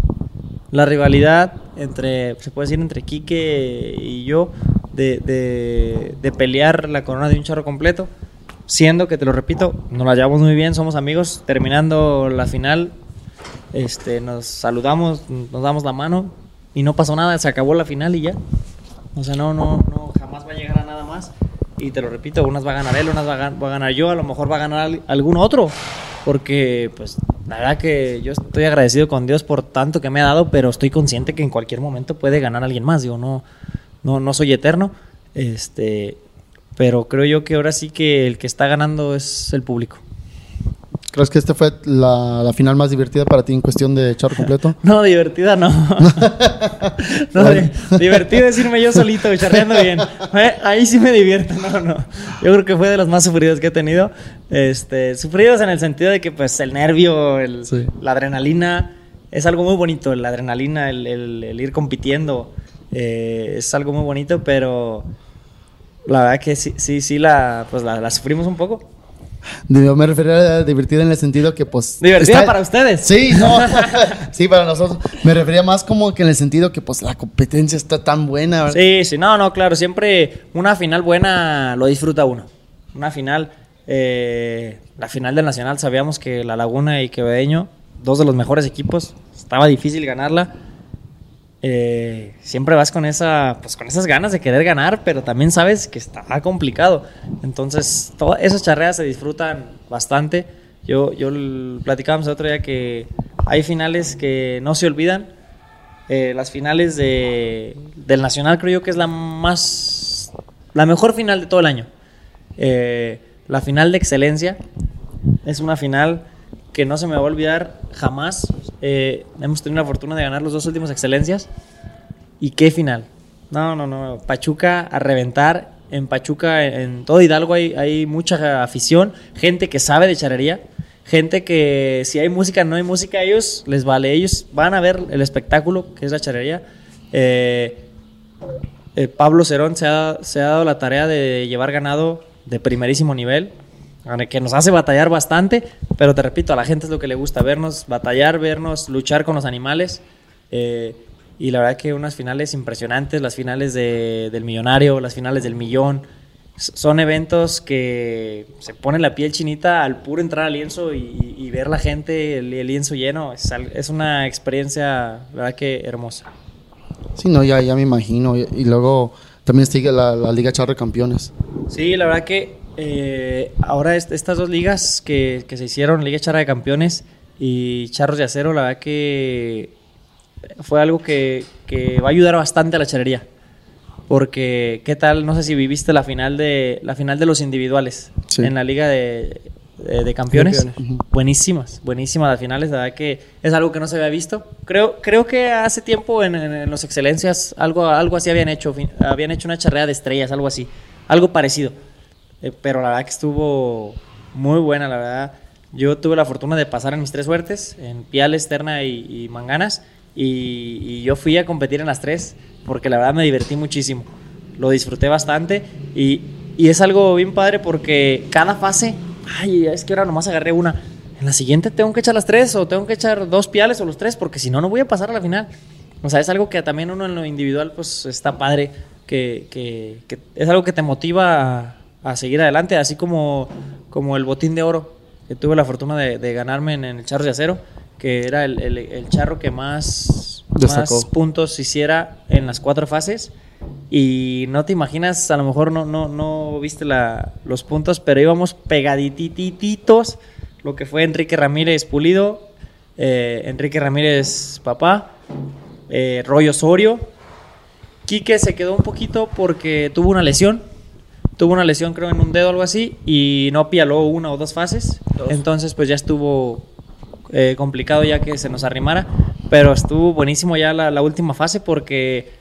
[SPEAKER 2] La rivalidad entre, se puede decir, entre Quique y yo, de, de- de pelear la corona de un charro completo, siendo que, te lo repito, nos la llevamos muy bien, somos amigos, terminando la final, este, nos saludamos, nos damos la mano y no pasó nada, se acabó la final y ya. O sea, no, no, no, jamás va a llegar a nada más. Y te lo repito, unas va a ganar él, unas va a, ganar yo, a lo mejor va a ganar algún otro. Porque, pues, la verdad que yo estoy agradecido con Dios por tanto que me ha dado, pero estoy consciente que en cualquier momento puede ganar alguien más. Digo, no, no, no soy eterno. Este, pero creo yo que ahora sí que el que está ganando es el público.
[SPEAKER 1] ¿Crees que esta fue la, la, final más divertida para ti en cuestión de charro completo? (laughs)
[SPEAKER 2] No, divertida no. (laughs) no di divertido es irme yo solito, (laughs) charreando bien. Eh, ahí sí me divierto, no, no. Yo creo que fue de los más sufridos que he tenido. Este, sufridos en el sentido de que pues el nervio, el, sí. la adrenalina, es algo muy bonito. La adrenalina, el, el, el ir compitiendo, eh, es algo muy bonito, pero la verdad que sí, sí, sí la, pues la, la sufrimos un poco.
[SPEAKER 1] Yo me refería a divertida en el sentido que, pues.
[SPEAKER 2] ¿Divertida está... para ustedes?
[SPEAKER 1] Sí, no. (laughs) sí, para nosotros. Me refería más como que en el sentido que, pues, la competencia está tan buena. ¿verdad?
[SPEAKER 2] Sí, sí, no, no, claro. Siempre una final buena lo disfruta uno. Una final. Eh, la final del Nacional sabíamos que La Laguna y Quevedeño, dos de los mejores equipos, estaba difícil ganarla. Eh, siempre vas con esa pues con esas ganas de querer ganar pero también sabes que está complicado. Entonces todas esas charreas se disfrutan bastante. Yo yo platicábamos el otro día que hay finales que no se olvidan. Eh, las finales de, del nacional creo yo que es la más la mejor final de todo el año. Eh, la final de excelencia es una final que no se me va a olvidar jamás. Eh, hemos tenido la fortuna de ganar los dos últimos excelencias. ¿Y qué final? No, no, no. Pachuca a reventar. En Pachuca, en todo Hidalgo hay, hay mucha afición, gente que sabe de charrería, gente que si hay música, no hay música, ellos les vale. Ellos van a ver el espectáculo que es la charrería. Eh, eh, Pablo Cerón se ha, se ha dado la tarea de llevar ganado de primerísimo nivel que nos hace batallar bastante, pero te repito, a la gente es lo que le gusta vernos batallar, vernos luchar con los animales. Eh, y la verdad que unas finales impresionantes, las finales de, del millonario, las finales del millón, son eventos que se pone la piel chinita al puro entrar al lienzo y, y ver la gente, el, el lienzo lleno. Es, es, una experiencia, la verdad que hermosa.
[SPEAKER 1] Sí, no, ya, ya me imagino. Y, y luego también sigue la, la Liga Charro Campeones.
[SPEAKER 2] Sí, la verdad que eh, ahora est estas dos ligas que, que, se hicieron, Liga Charra de Campeones y Charros de Acero, la verdad que fue algo que, que, va a ayudar bastante a la charrería. Porque, ¿qué tal? No sé si viviste la final de, la final de los individuales sí. en la Liga de, de, de Campeones. campeones. Uh -huh. Buenísimas, buenísimas las finales. La verdad que es algo que no se había visto. Creo, creo que hace tiempo en, en, en los Excelencias algo, algo así habían hecho. Habían hecho una charrea de estrellas, algo así. Algo parecido eh, pero la verdad que estuvo muy buena, la verdad. Yo tuve la fortuna de pasar en mis tres suertes, en Piales, Terna y, y Manganas, y, yo fui a competir en las tres, porque la verdad me divertí muchísimo. Lo disfruté bastante y, es algo bien padre porque cada fase, ay, es que ahora nomás agarré una. En la siguiente tengo que echar las tres o tengo que echar dos piales o los tres, porque si no, no voy a pasar a la final. O sea, es algo que también uno en lo individual, pues está padre, que, que, que es algo que te motiva a seguir adelante, así como, como el botín de oro que tuve la fortuna de, de ganarme en, en, el charro de acero, que era el, el, el charro que más, más, puntos hiciera en las cuatro fases. Y no te imaginas, a lo mejor no, no, no viste la, los puntos, pero íbamos pegadititos. Lo que fue Enrique Ramírez Pulido, eh, Enrique Ramírez papá, eh, Roy Osorio. Quique se quedó un poquito porque tuvo una lesión tuvo una lesión creo en un dedo o algo así y no pialó una o dos fases. Dos. Entonces pues ya estuvo eh, complicado ya que se nos arrimara, pero estuvo buenísimo ya la, la última fase porque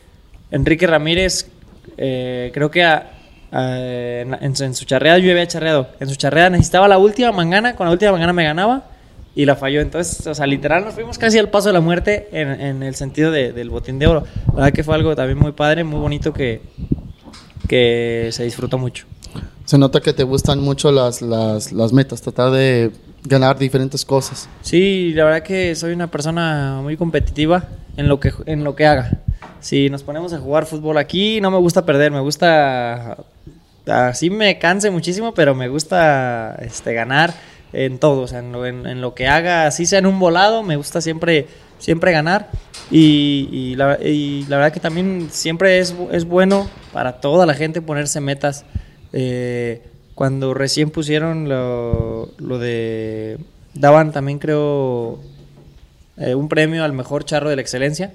[SPEAKER 2] Enrique Ramírez eh, creo que a, a, en, en, su charreada yo había charreado. En su charreada necesitaba la última mangana, con la última mangana me ganaba y la falló. Entonces, o sea, literal nos fuimos casi al paso de la muerte en, en el sentido de, del botín de oro. La verdad que fue algo también muy padre, muy bonito que, que se disfruta mucho.
[SPEAKER 1] Se nota que te gustan mucho las, las, las, metas, tratar de ganar diferentes cosas.
[SPEAKER 2] Sí, la verdad que soy una persona muy competitiva en lo que, en lo que haga. Si nos ponemos a jugar fútbol aquí, no me gusta perder, me gusta... Así me canse muchísimo, pero me gusta este, ganar. en todo, o sea, en lo, en, lo que haga, así sea en un volado, me gusta siempre, siempre ganar. Y, la, verdad que también siempre es, es, bueno para toda la gente ponerse metas. Eh, cuando recién pusieron lo, lo de... Daban también creo eh, un premio al mejor charro de la excelencia.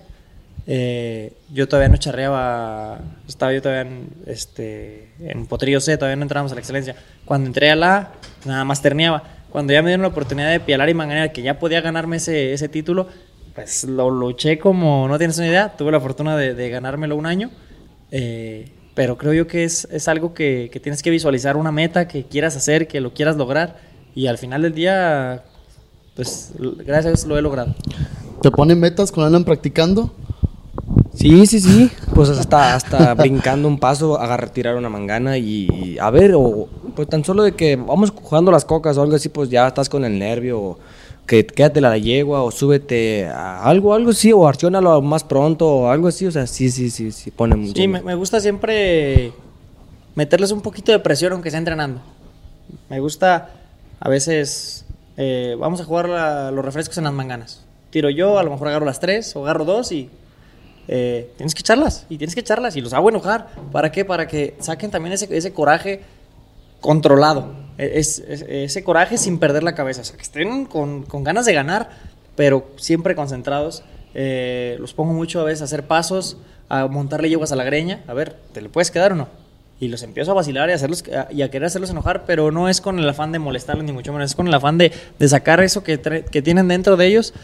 [SPEAKER 2] Eh, yo todavía no charreaba, estaba yo todavía en, este, en Potrillo C, todavía no entramos a la excelencia. Cuando entré a la nada más terneaba. Cuando ya me dieron la oportunidad de pialar y manganear, que ya podía ganarme ese, ese título, pues lo luché como no tienes una idea. Tuve la fortuna de, de ganármelo un año. Eh, pero creo yo que es, es algo que, que, tienes que visualizar una meta que quieras hacer, que lo quieras lograr. Y al final del día, pues gracias a Dios lo he logrado.
[SPEAKER 1] ¿Te ponen metas cuando andan practicando?
[SPEAKER 3] Sí, sí, sí. Pues hasta, hasta (laughs) brincando un paso, agarrar, tirar una mangana y, a ver, o pues tan solo de que vamos jugando las cocas o algo así, pues ya estás con el nervio, o que quédate la yegua, o súbete a algo, algo así, o arciónalo más pronto, o algo así, o sea, sí, sí, sí, sí, pone mucho.
[SPEAKER 2] Sí, me, gusta siempre meterles un poquito de presión aunque sea entrenando. Me gusta a veces, eh, vamos a jugar los refrescos en las manganas. Tiro yo, a lo mejor agarro las tres, o agarro dos y eh, tienes que echarlas y tienes que echarlas y los hago enojar. ¿Para qué? Para que saquen también ese, ese coraje controlado. Es, ese coraje sin perder la cabeza. O sea, que estén con, con ganas de ganar, pero siempre concentrados. Eh, los pongo mucho a veces a hacer pasos, a montarle yeguas a la greña. A ver, ¿te le puedes quedar o no? Y los empiezo a vacilar y hacerlos, y a querer hacerlos enojar, pero no es con el afán de molestarlos, ni mucho menos. Es con el afán de, de sacar eso que, que tienen dentro de ellos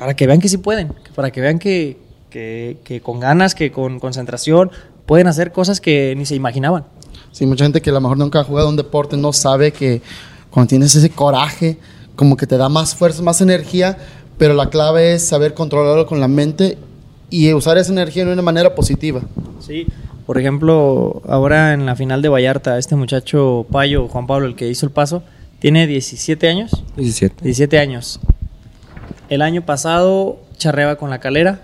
[SPEAKER 2] para que vean que sí pueden, para que vean que, que, con ganas, que con concentración pueden hacer cosas que ni se imaginaban.
[SPEAKER 1] Sí, mucha gente que a lo mejor nunca ha jugado un deporte no sabe que cuando tienes ese coraje, como que te da más fuerza, más energía, pero la clave es saber controlarlo con la mente y usar esa energía de una manera positiva.
[SPEAKER 2] Sí, por ejemplo, ahora en la final de Vallarta, este muchacho Payo, Juan Pablo, el que hizo el paso, tiene 17 años.
[SPEAKER 3] 17.
[SPEAKER 2] 17 años. El año pasado charreaba con la calera,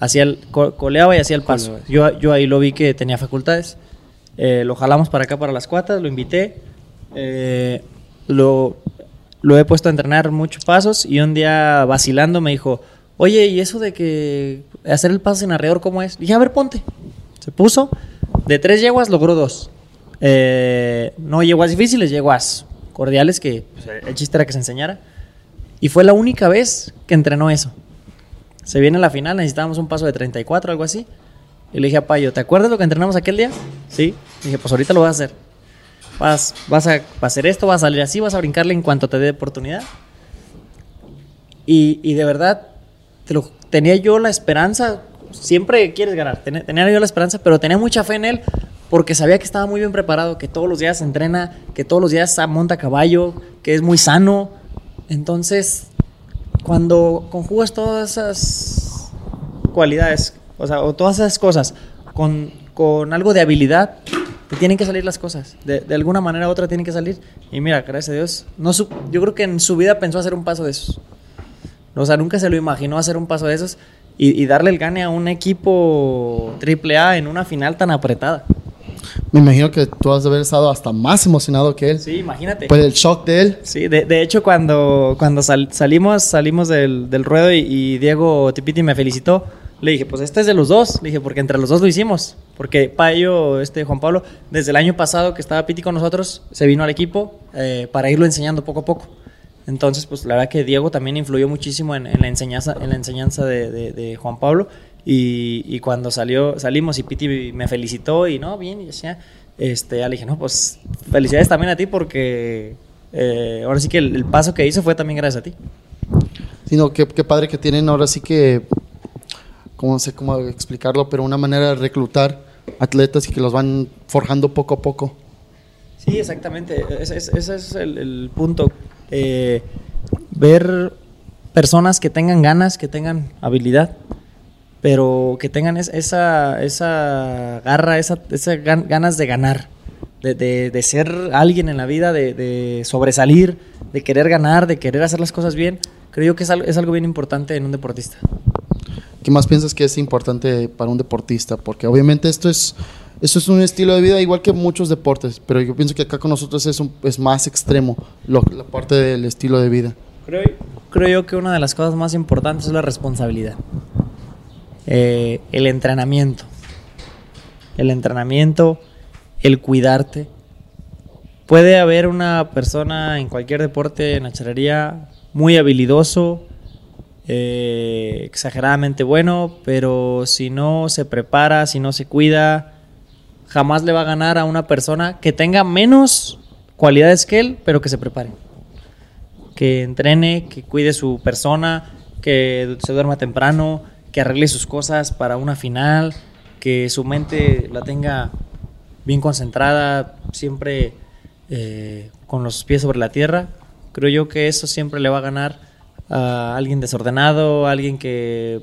[SPEAKER 2] hacía el, coleaba y hacía el paso. Yo, yo ahí lo vi que tenía facultades. Eh, lo jalamos para acá, para las cuatas, lo invité. Eh, lo, he puesto a entrenar muchos pasos y un día vacilando me dijo, oye, ¿y eso de que hacer el paso sin arreador cómo es? Dije, a ver, ponte. Se puso. De tres yeguas logró dos. Eh, no yeguas difíciles, yeguas cordiales, que pues, el chiste era que se enseñara. Y fue la única vez que entrenó eso. Se viene la final, necesitábamos un paso de 34, algo así. Y le dije a Payo, ¿te acuerdas lo que entrenamos aquel día? Sí. dije, pues ahorita lo vas a hacer. Vas, vas, a, hacer esto, vas a salir así, vas a brincarle en cuanto te dé oportunidad. Y, de verdad, tenía yo la esperanza, siempre quieres ganar, tenía, tenía, yo la esperanza, pero tenía mucha fe en él porque sabía que estaba muy bien preparado, que todos los días entrena, que todos los días monta caballo, que es muy sano. Entonces, cuando conjugas todas esas cualidades, o sea, o todas esas cosas con, con algo de habilidad, te tienen que salir las cosas. De, de, alguna manera u otra tienen que salir. Y mira, gracias a Dios, no yo creo que en su vida pensó hacer un paso de esos. O sea, nunca se lo imaginó hacer un paso de esos y, y darle el gane a un equipo AAA en una final tan apretada.
[SPEAKER 1] Me imagino que tú has de haber estado hasta más emocionado que él.
[SPEAKER 2] Sí, imagínate.
[SPEAKER 1] Por el shock de él.
[SPEAKER 2] Sí, de, de hecho, cuando, cuando salimos, salimos del, del ruedo y, Diego Tipiti me felicitó, le dije, pues este es de los dos. Le dije, porque entre los dos lo hicimos. Porque Payo, este Juan Pablo, desde el año pasado que estaba Piti con nosotros, se vino al equipo eh, para irlo enseñando poco a poco. Entonces, pues la verdad que Diego también influyó muchísimo en, en la enseñanza, en la enseñanza de, de, de Juan Pablo. Y, cuando salió, salimos y Piti me felicitó y no, bien, y decía, este, ya le dije, no, pues felicidades también a ti porque eh, ahora sí que el, paso que hizo fue también gracias a ti.
[SPEAKER 1] Sino qué, qué padre que tienen ahora sí que, cómo sé cómo explicarlo, pero una manera de reclutar atletas y que los van forjando poco a poco.
[SPEAKER 2] Sí, exactamente, ese, es el, punto. Eh, ver personas que tengan ganas, que tengan habilidad pero que tengan esa, esa garra, esa, esas ganas de ganar, de, de, ser alguien en la vida, de, de, sobresalir, de querer ganar, de querer hacer las cosas bien. Creo que es algo bien importante en un deportista.
[SPEAKER 1] ¿Qué más piensas que es importante para un deportista? Porque obviamente esto es, Eso es un estilo de vida igual que muchos deportes, pero yo pienso que acá con nosotros es, un- es más extremo la parte del estilo de vida.
[SPEAKER 2] Creo, creo yo que una de las cosas más importantes es la responsabilidad. Eh, el entrenamiento. El entrenamiento, el cuidarte. Puede haber una persona en cualquier deporte, en la charrería, muy habilidoso, eh, exageradamente bueno, pero si no se prepara, si no se cuida, jamás le va a ganar a una persona que tenga menos cualidades que él, pero que se prepare que entrene, que cuide su persona, que se duerma temprano, que arregle sus cosas para una final, que su mente la tenga bien concentrada, siempre eh, con los pies sobre la tierra. Creo yo que eso siempre le va a ganar a alguien desordenado, alguien que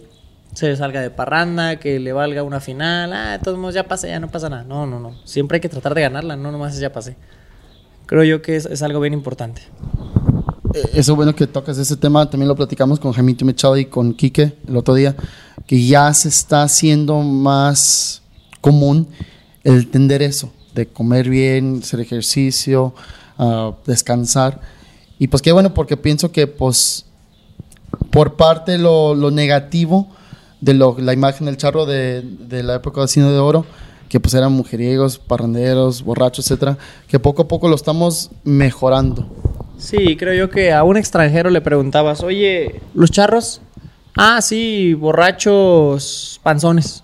[SPEAKER 2] se salga de parranda, que le valga una final. Ah, de todos modos ya pasé, ya no pasa nada. No, no, no. Siempre hay que tratar de ganarla, no nomás ya pasé. Creo yo que es, algo bien importante.
[SPEAKER 1] Eh, Eso bueno que tocas ese tema, también lo platicamos con Jaimito Machado y con Quique el otro día, que ya se está haciendo más común el entender eso, de comer bien, hacer ejercicio, ah, descansar. Y pues qué bueno, porque pienso que pues por parte lo, lo negativo de lo- la imagen del charro de, de la época de Cine de Oro, que pues eran mujeriegos, parranderos, borrachos, etcétera, que poco a poco lo estamos mejorando.
[SPEAKER 2] Sí, creo yo que a un extranjero le preguntabas, oye, ¿los charros? Ah, sí, borrachos panzones.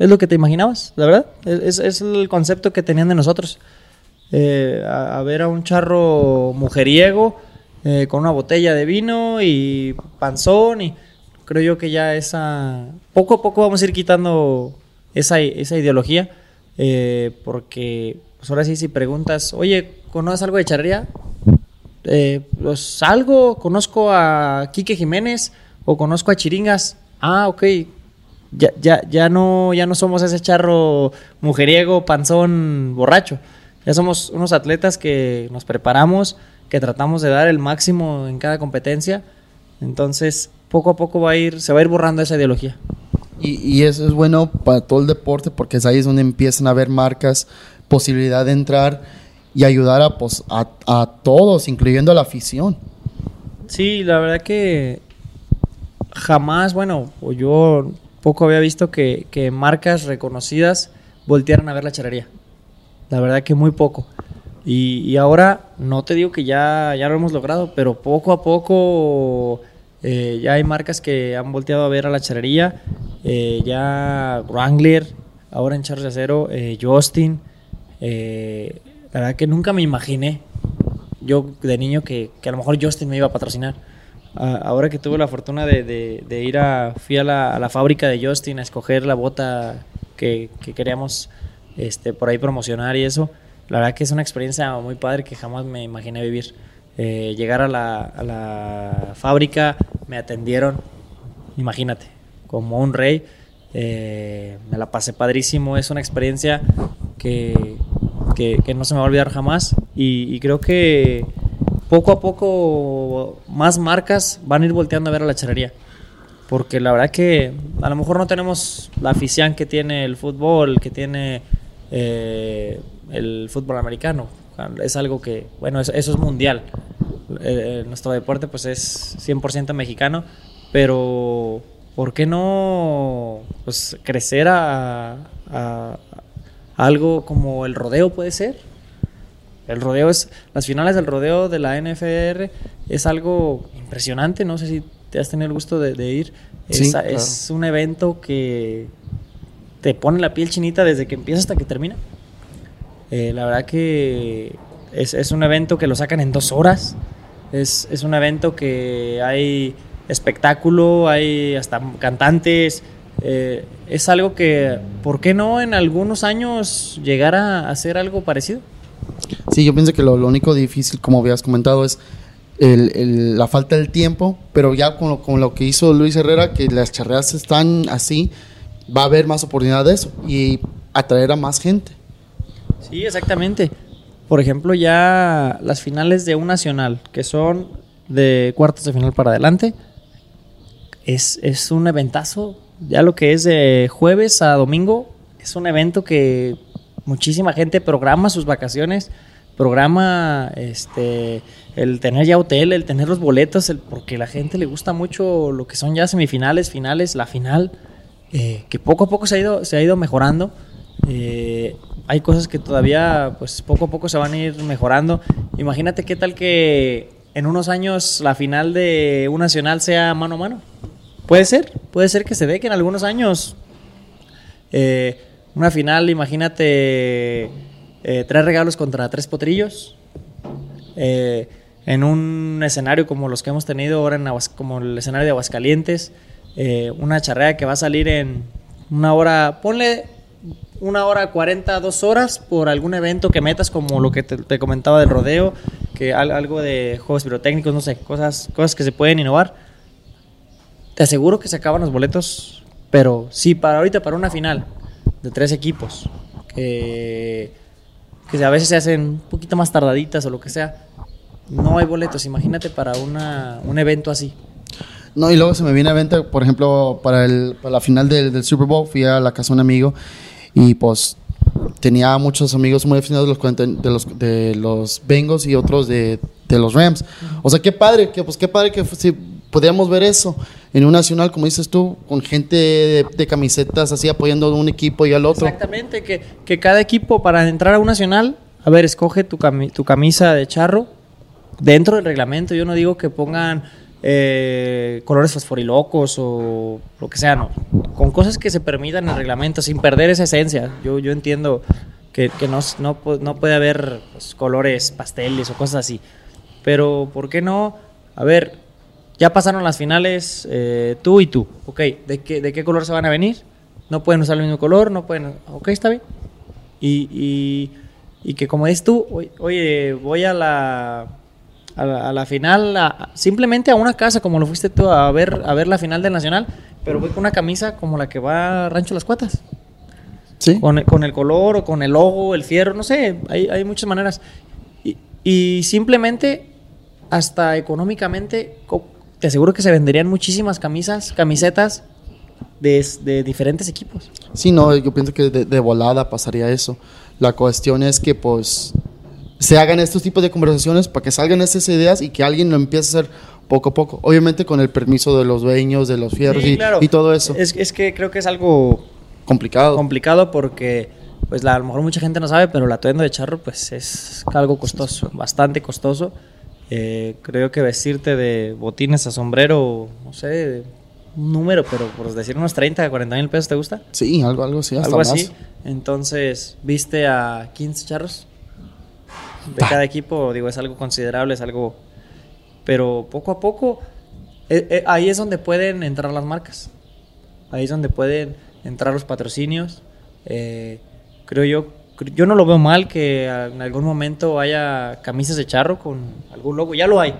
[SPEAKER 2] ¿Es lo que te imaginabas, la verdad? Es, es- el concepto que tenían de nosotros. Eh, a ver a un charro mujeriego eh, con una botella de vino y panzón y creo yo que ya esa... Poco a poco vamos a ir quitando esa, esa ideología eh, porque pues ahora sí si preguntas, oye, ¿conoces algo de charrería? Eh, pues algo, conozco a Quique Jiménez o conozco a Chiringas. Ah, ok. Ya, ya, ya, no, ya no somos ese charro mujeriego, panzón, borracho. Ya somos unos atletas que nos preparamos, que tratamos de dar el máximo en cada competencia. Entonces, poco a poco va a ir, se va a ir borrando esa ideología.
[SPEAKER 1] Y, y eso es bueno para todo el deporte porque es ahí es donde empiezan a haber marcas, posibilidad de entrar y ayudar a, pues, a, a todos, incluyendo a la afición.
[SPEAKER 2] Sí, la verdad que jamás, bueno, o yo poco había visto que, que marcas reconocidas voltearan a ver la charrería. La verdad que muy poco. Y, ahora, no te digo que ya, ya lo hemos logrado, pero poco a poco eh, ya hay marcas que han volteado a ver a la charrería. Eh, ya Wrangler, ahora en Charles de Acero, eh, Justin. eh, la verdad que nunca me imaginé yo de niño que, que a lo mejor Justin me iba a patrocinar. Ah, ahora que tuve la fortuna de, ir a, fui a la, a la fábrica de Justin a escoger la bota que, que queríamos este, por ahí promocionar y eso, la verdad que es una experiencia muy padre que jamás me imaginé vivir. Eh, llegar a la, a la fábrica, me atendieron, imagínate, como un rey. Eh, me la pasé padrísimo, es una experiencia que, que- que no se me va a olvidar jamás y, creo que poco a poco más marcas van a ir volteando a ver a la charrería. Porque la verdad que a lo mejor no tenemos la afición que tiene el fútbol, que tiene eh, el fútbol americano. Es algo que, bueno, eso, eso es mundial. Eh, nuestro deporte pues es 100% mexicano, pero ¿por qué no pues, crecer a, a- a algo como el rodeo puede ser? El rodeo es, las finales del rodeo de la NFR es algo impresionante, no sé si te has tenido el gusto de, de ir.
[SPEAKER 1] Sí,
[SPEAKER 2] es,
[SPEAKER 1] claro.
[SPEAKER 2] es un evento que te pone la piel chinita desde que empieza hasta que termina. Eh, la verdad que es, es un evento que lo sacan en dos horas. Es, es un evento que hay espectáculo, hay hasta cantantes. Eh, es algo que, ¿por qué no en algunos años llegar a hacer algo parecido?
[SPEAKER 1] Sí, yo pienso que lo, lo único difícil, como habías comentado, es el- el- la falta del tiempo, pero ya con lo, con lo que hizo Luis Herrera, que las charreas están así, va a haber más oportunidad de eso y atraer a más gente.
[SPEAKER 2] Sí, exactamente. Por ejemplo, ya las finales de un nacional, que son de cuartos de final para adelante, es, es un eventazo. Ya lo que es de jueves a domingo, es un evento que muchísima gente programa sus vacaciones, programa este el tener ya hotel, el tener los boletos, el, porque la gente le gusta mucho lo que son ya semifinales, finales, la final, eh, que poco a poco se ha ido, se ha ido mejorando. Eh, hay cosas que todavía, pues poco a poco se van a ir mejorando. Imagínate qué tal que en unos años la final de un nacional sea mano a mano. Puede ser, puede ser que se dé que en algunos años eh, una final, imagínate eh, tres regalos contra tres potrillos. Eh, en un escenario como los que hemos tenido ahora, en como el escenario de Aguascalientes, una charrea que va a salir en una hora, ponle una hora 40, dos horas por algún evento que metas como lo que te, comentaba del rodeo, que algo de juegos pirotécnicos, no sé, cosas, cosas que se pueden innovar. Te aseguro que se acaban los boletos, pero sí, para ahorita, para una final de tres equipos, que, que a veces se hacen un poquito más tardaditas o lo que sea, no hay boletos. Imagínate para una, un evento así.
[SPEAKER 1] No, y luego se me viene a venta, por ejemplo, para, el, para la final del, del Super Bowl, fui a la casa de un amigo y pues tenía muchos amigos muy definidos de los, de los, de los Bengals y otros de, de los Rams. O sea, qué padre, que, pues qué padre que si podíamos ver eso en un nacional, como dices tú, con gente de, camisetas así apoyando a un equipo y al otro.
[SPEAKER 2] Exactamente, que, que, cada equipo para entrar a un nacional, a ver, escoge tu, tu camisa de charro dentro del reglamento. Yo no digo que pongan eh, colores fosforilocos o lo que sea, no. Con cosas que se permitan en el reglamento, sin perder esa esencia. Yo, yo entiendo que, no, no, puede haber pues, colores pasteles o cosas así. Pero, ¿por qué no? A ver, ya pasaron las finales eh, tú y tú. Ok, ¿de qué, ¿de qué color se van a venir? No pueden usar el mismo color, no pueden... Ok, está bien. Y, y, y que como dices tú, oye, voy a la a la, final, simplemente a una casa como lo fuiste tú a ver, a ver la final del Nacional, pero voy con una camisa como la que va a Rancho Las Cuatas.
[SPEAKER 1] Sí.
[SPEAKER 2] Con, con el color o con el logo, el fierro, no sé, hay, hay muchas maneras. Y, y, simplemente, hasta económicamente, te aseguro que se venderían muchísimas camisas, camisetas de, de diferentes equipos.
[SPEAKER 1] Sí, no, yo pienso que de, de volada pasaría eso. La cuestión es que, pues, se hagan estos tipos de conversaciones para que salgan estas ideas y que alguien lo empiece a hacer poco a poco. Obviamente con el permiso de los dueños, de los fierros y, todo eso.
[SPEAKER 2] Es, es, que creo que es algo
[SPEAKER 1] complicado.
[SPEAKER 2] Complicado porque pues la, a lo mejor mucha gente no sabe, pero el atuendo de charro pues es algo costoso, bastante costoso. Eh, creo que vestirte de botines a sombrero, no sé, un número, pero por decir unos 30, 40 mil pesos, ¿te gusta?
[SPEAKER 1] Sí, algo, algo así,
[SPEAKER 2] algo así. Entonces, ¿viste a 15 charros? De cada equipo, digo, es algo considerable, es algo... Pero poco a poco, eh, eh, ahí es donde pueden entrar las marcas. Ahí es donde pueden entrar los patrocinios. Eh, creo yo, yo no lo veo mal que en algún momento haya camisas de charro con algún logo. Ya lo hay.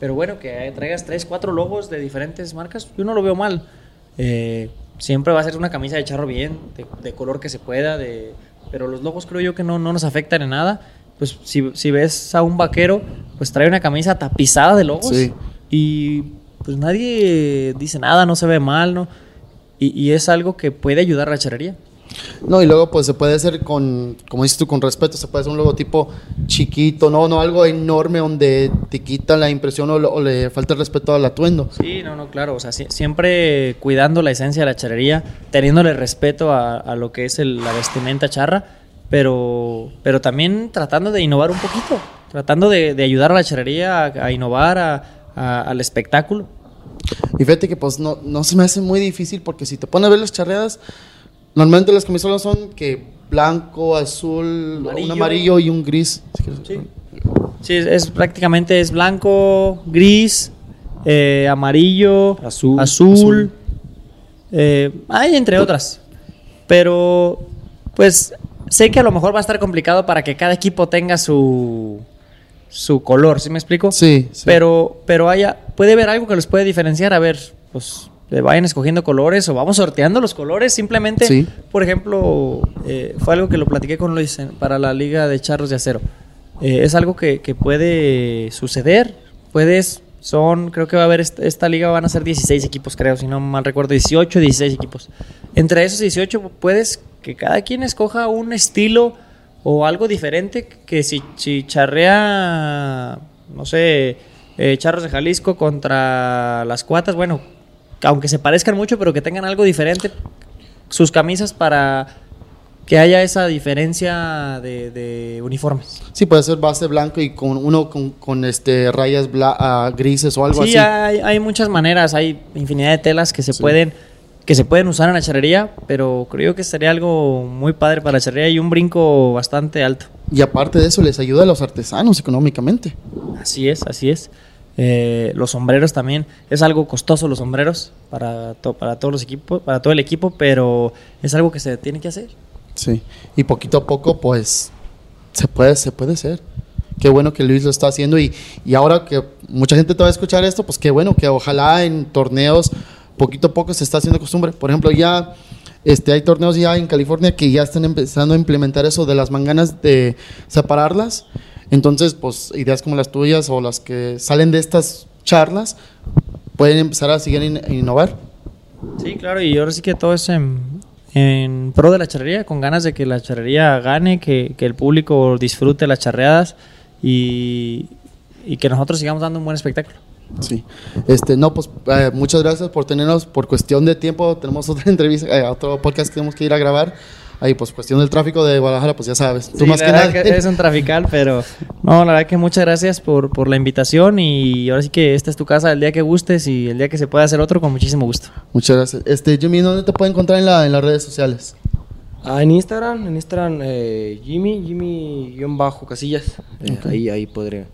[SPEAKER 2] Pero bueno, que traigas tres, cuatro logos de diferentes marcas, yo no lo veo mal. siempre va a ser una camisa de charro bien, de, color que se pueda, de, pero los logos creo yo que no, no nos afectan en nada pues si, si, ves a un vaquero, pues trae una camisa tapizada de logos. Y pues nadie dice nada, no se ve mal, ¿no? Y, es algo que puede ayudar a la charrería.
[SPEAKER 1] No, y luego pues se puede hacer con, como dices tú, con respeto, se puede hacer un logotipo chiquito, no, no algo enorme donde te quita la impresión o, le falta el respeto al atuendo.
[SPEAKER 2] Sí, no, no, claro, o sea, siempre cuidando la esencia de la charrería, teniéndole respeto a, lo que es la vestimenta charra, pero, pero también tratando de innovar un poquito, tratando de, ayudar a la charrería a, innovar al espectáculo.
[SPEAKER 1] Y fíjate que pues no, no se me hace muy difícil porque si te pones a ver las charreadas, normalmente las camisolas son que blanco, azul, un amarillo y un gris.
[SPEAKER 2] sí. es, prácticamente es blanco, gris, eh, amarillo, azul, azul, eh, hay entre otras. Pero pues sé que a lo mejor va a estar complicado para que cada equipo tenga su, su color, ¿sí me explico?
[SPEAKER 1] Sí,
[SPEAKER 2] Pero, pero haya, puede haber algo que los puede diferenciar. A ver, pues le vayan escogiendo colores o vamos sorteando los colores. Simplemente, por ejemplo, eh, fue algo que lo platiqué con Luis para la Liga de Charros de Acero. Eh, es algo que, puede suceder. Puedes, son, creo que va a haber esta, esta, liga, van a ser 16 equipos, creo, si no mal recuerdo, 18, 16 equipos. Entre esos 18 puedes que cada quien escoja un estilo o algo diferente que si, si charrea, no sé, eh, Charros de Jalisco contra las Cuatas, bueno, aunque se parezcan mucho, pero que tengan algo diferente, sus camisas para que haya esa diferencia de, de uniformes.
[SPEAKER 1] Sí, puede ser base blanco y con uno con, con este rayas bla- ah, grises o algo
[SPEAKER 2] Sí,
[SPEAKER 1] así.
[SPEAKER 2] hay, hay muchas maneras, hay infinidad de telas que se pueden que se pueden usar en la charrería, pero creo que sería algo muy padre para la charrería y un brinco bastante alto.
[SPEAKER 1] Y aparte de eso, les ayuda a los artesanos económicamente.
[SPEAKER 2] Así es, así es. Eh, los sombreros también es algo costoso los sombreros para to- para todos los equipos, para todo el equipo, pero es algo que se tiene que hacer.
[SPEAKER 1] Sí. Y poquito a poco, pues, se puede, se puede hacer. Qué bueno que Luis lo está haciendo y, y ahora que mucha gente te va a escuchar esto, pues qué bueno que ojalá en torneos poquito a poco se está haciendo costumbre. Por ejemplo, ya este, hay torneos ya en California que ya están empezando a implementar eso de las manganas de separarlas. Entonces, pues ideas como las tuyas o las que salen de estas charlas pueden empezar a seguir in- innovar.
[SPEAKER 2] Sí, claro, y ahora sí que todo es en, en pro de la charrería, con ganas de que la charrería gane, que, que el público disfrute las charreadas y, y que nosotros sigamos dando un buen espectáculo.
[SPEAKER 1] Sí. Este, no, pues eh, muchas gracias por tenernos. Por cuestión de tiempo, tenemos (laughs) otra entrevista, eh, otro podcast que tenemos que ir a grabar. Ahí, pues cuestión del tráfico de Guadalajara, pues ya sabes. Tú
[SPEAKER 2] Sí,
[SPEAKER 1] más
[SPEAKER 2] la
[SPEAKER 1] que
[SPEAKER 2] verdad
[SPEAKER 1] nada.
[SPEAKER 2] que es un trafical, pero no, la verdad que muchas gracias por, por la invitación y ahora sí que esta es tu casa el día que gustes y el día que se pueda hacer otro con muchísimo gusto.
[SPEAKER 1] Muchas gracias. Este, Jimmy, ¿dónde te puede encontrar en, la, en las redes sociales?
[SPEAKER 3] Ah, en Instagram, en Instagram, eh, Jimmy, Jimmy-Casillas. Eh, Ahí, ahí podré.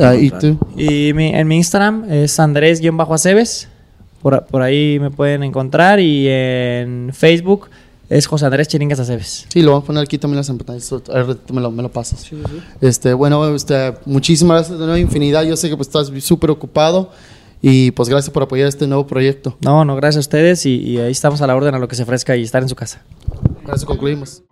[SPEAKER 1] Ah, ¿Y tú?
[SPEAKER 2] Y mi- en mi Instagram es Andrés-Aceves, por, por ahí me pueden encontrar y en Facebook es José Andrés Chiringas Aceves.
[SPEAKER 1] Sí, lo vamos a poner aquí también las pantallas. A ver, tú me lo, me lo pasas. Este, bueno, este, muchísimas gracias de nuevo, infinidad. Yo sé que pues, estás súper ocupado y pues gracias por apoyar este nuevo proyecto.
[SPEAKER 2] No, no, gracias a ustedes y, y ahí estamos a la orden a lo que se ofrezca y estar en su casa.
[SPEAKER 1] Con eso concluimos.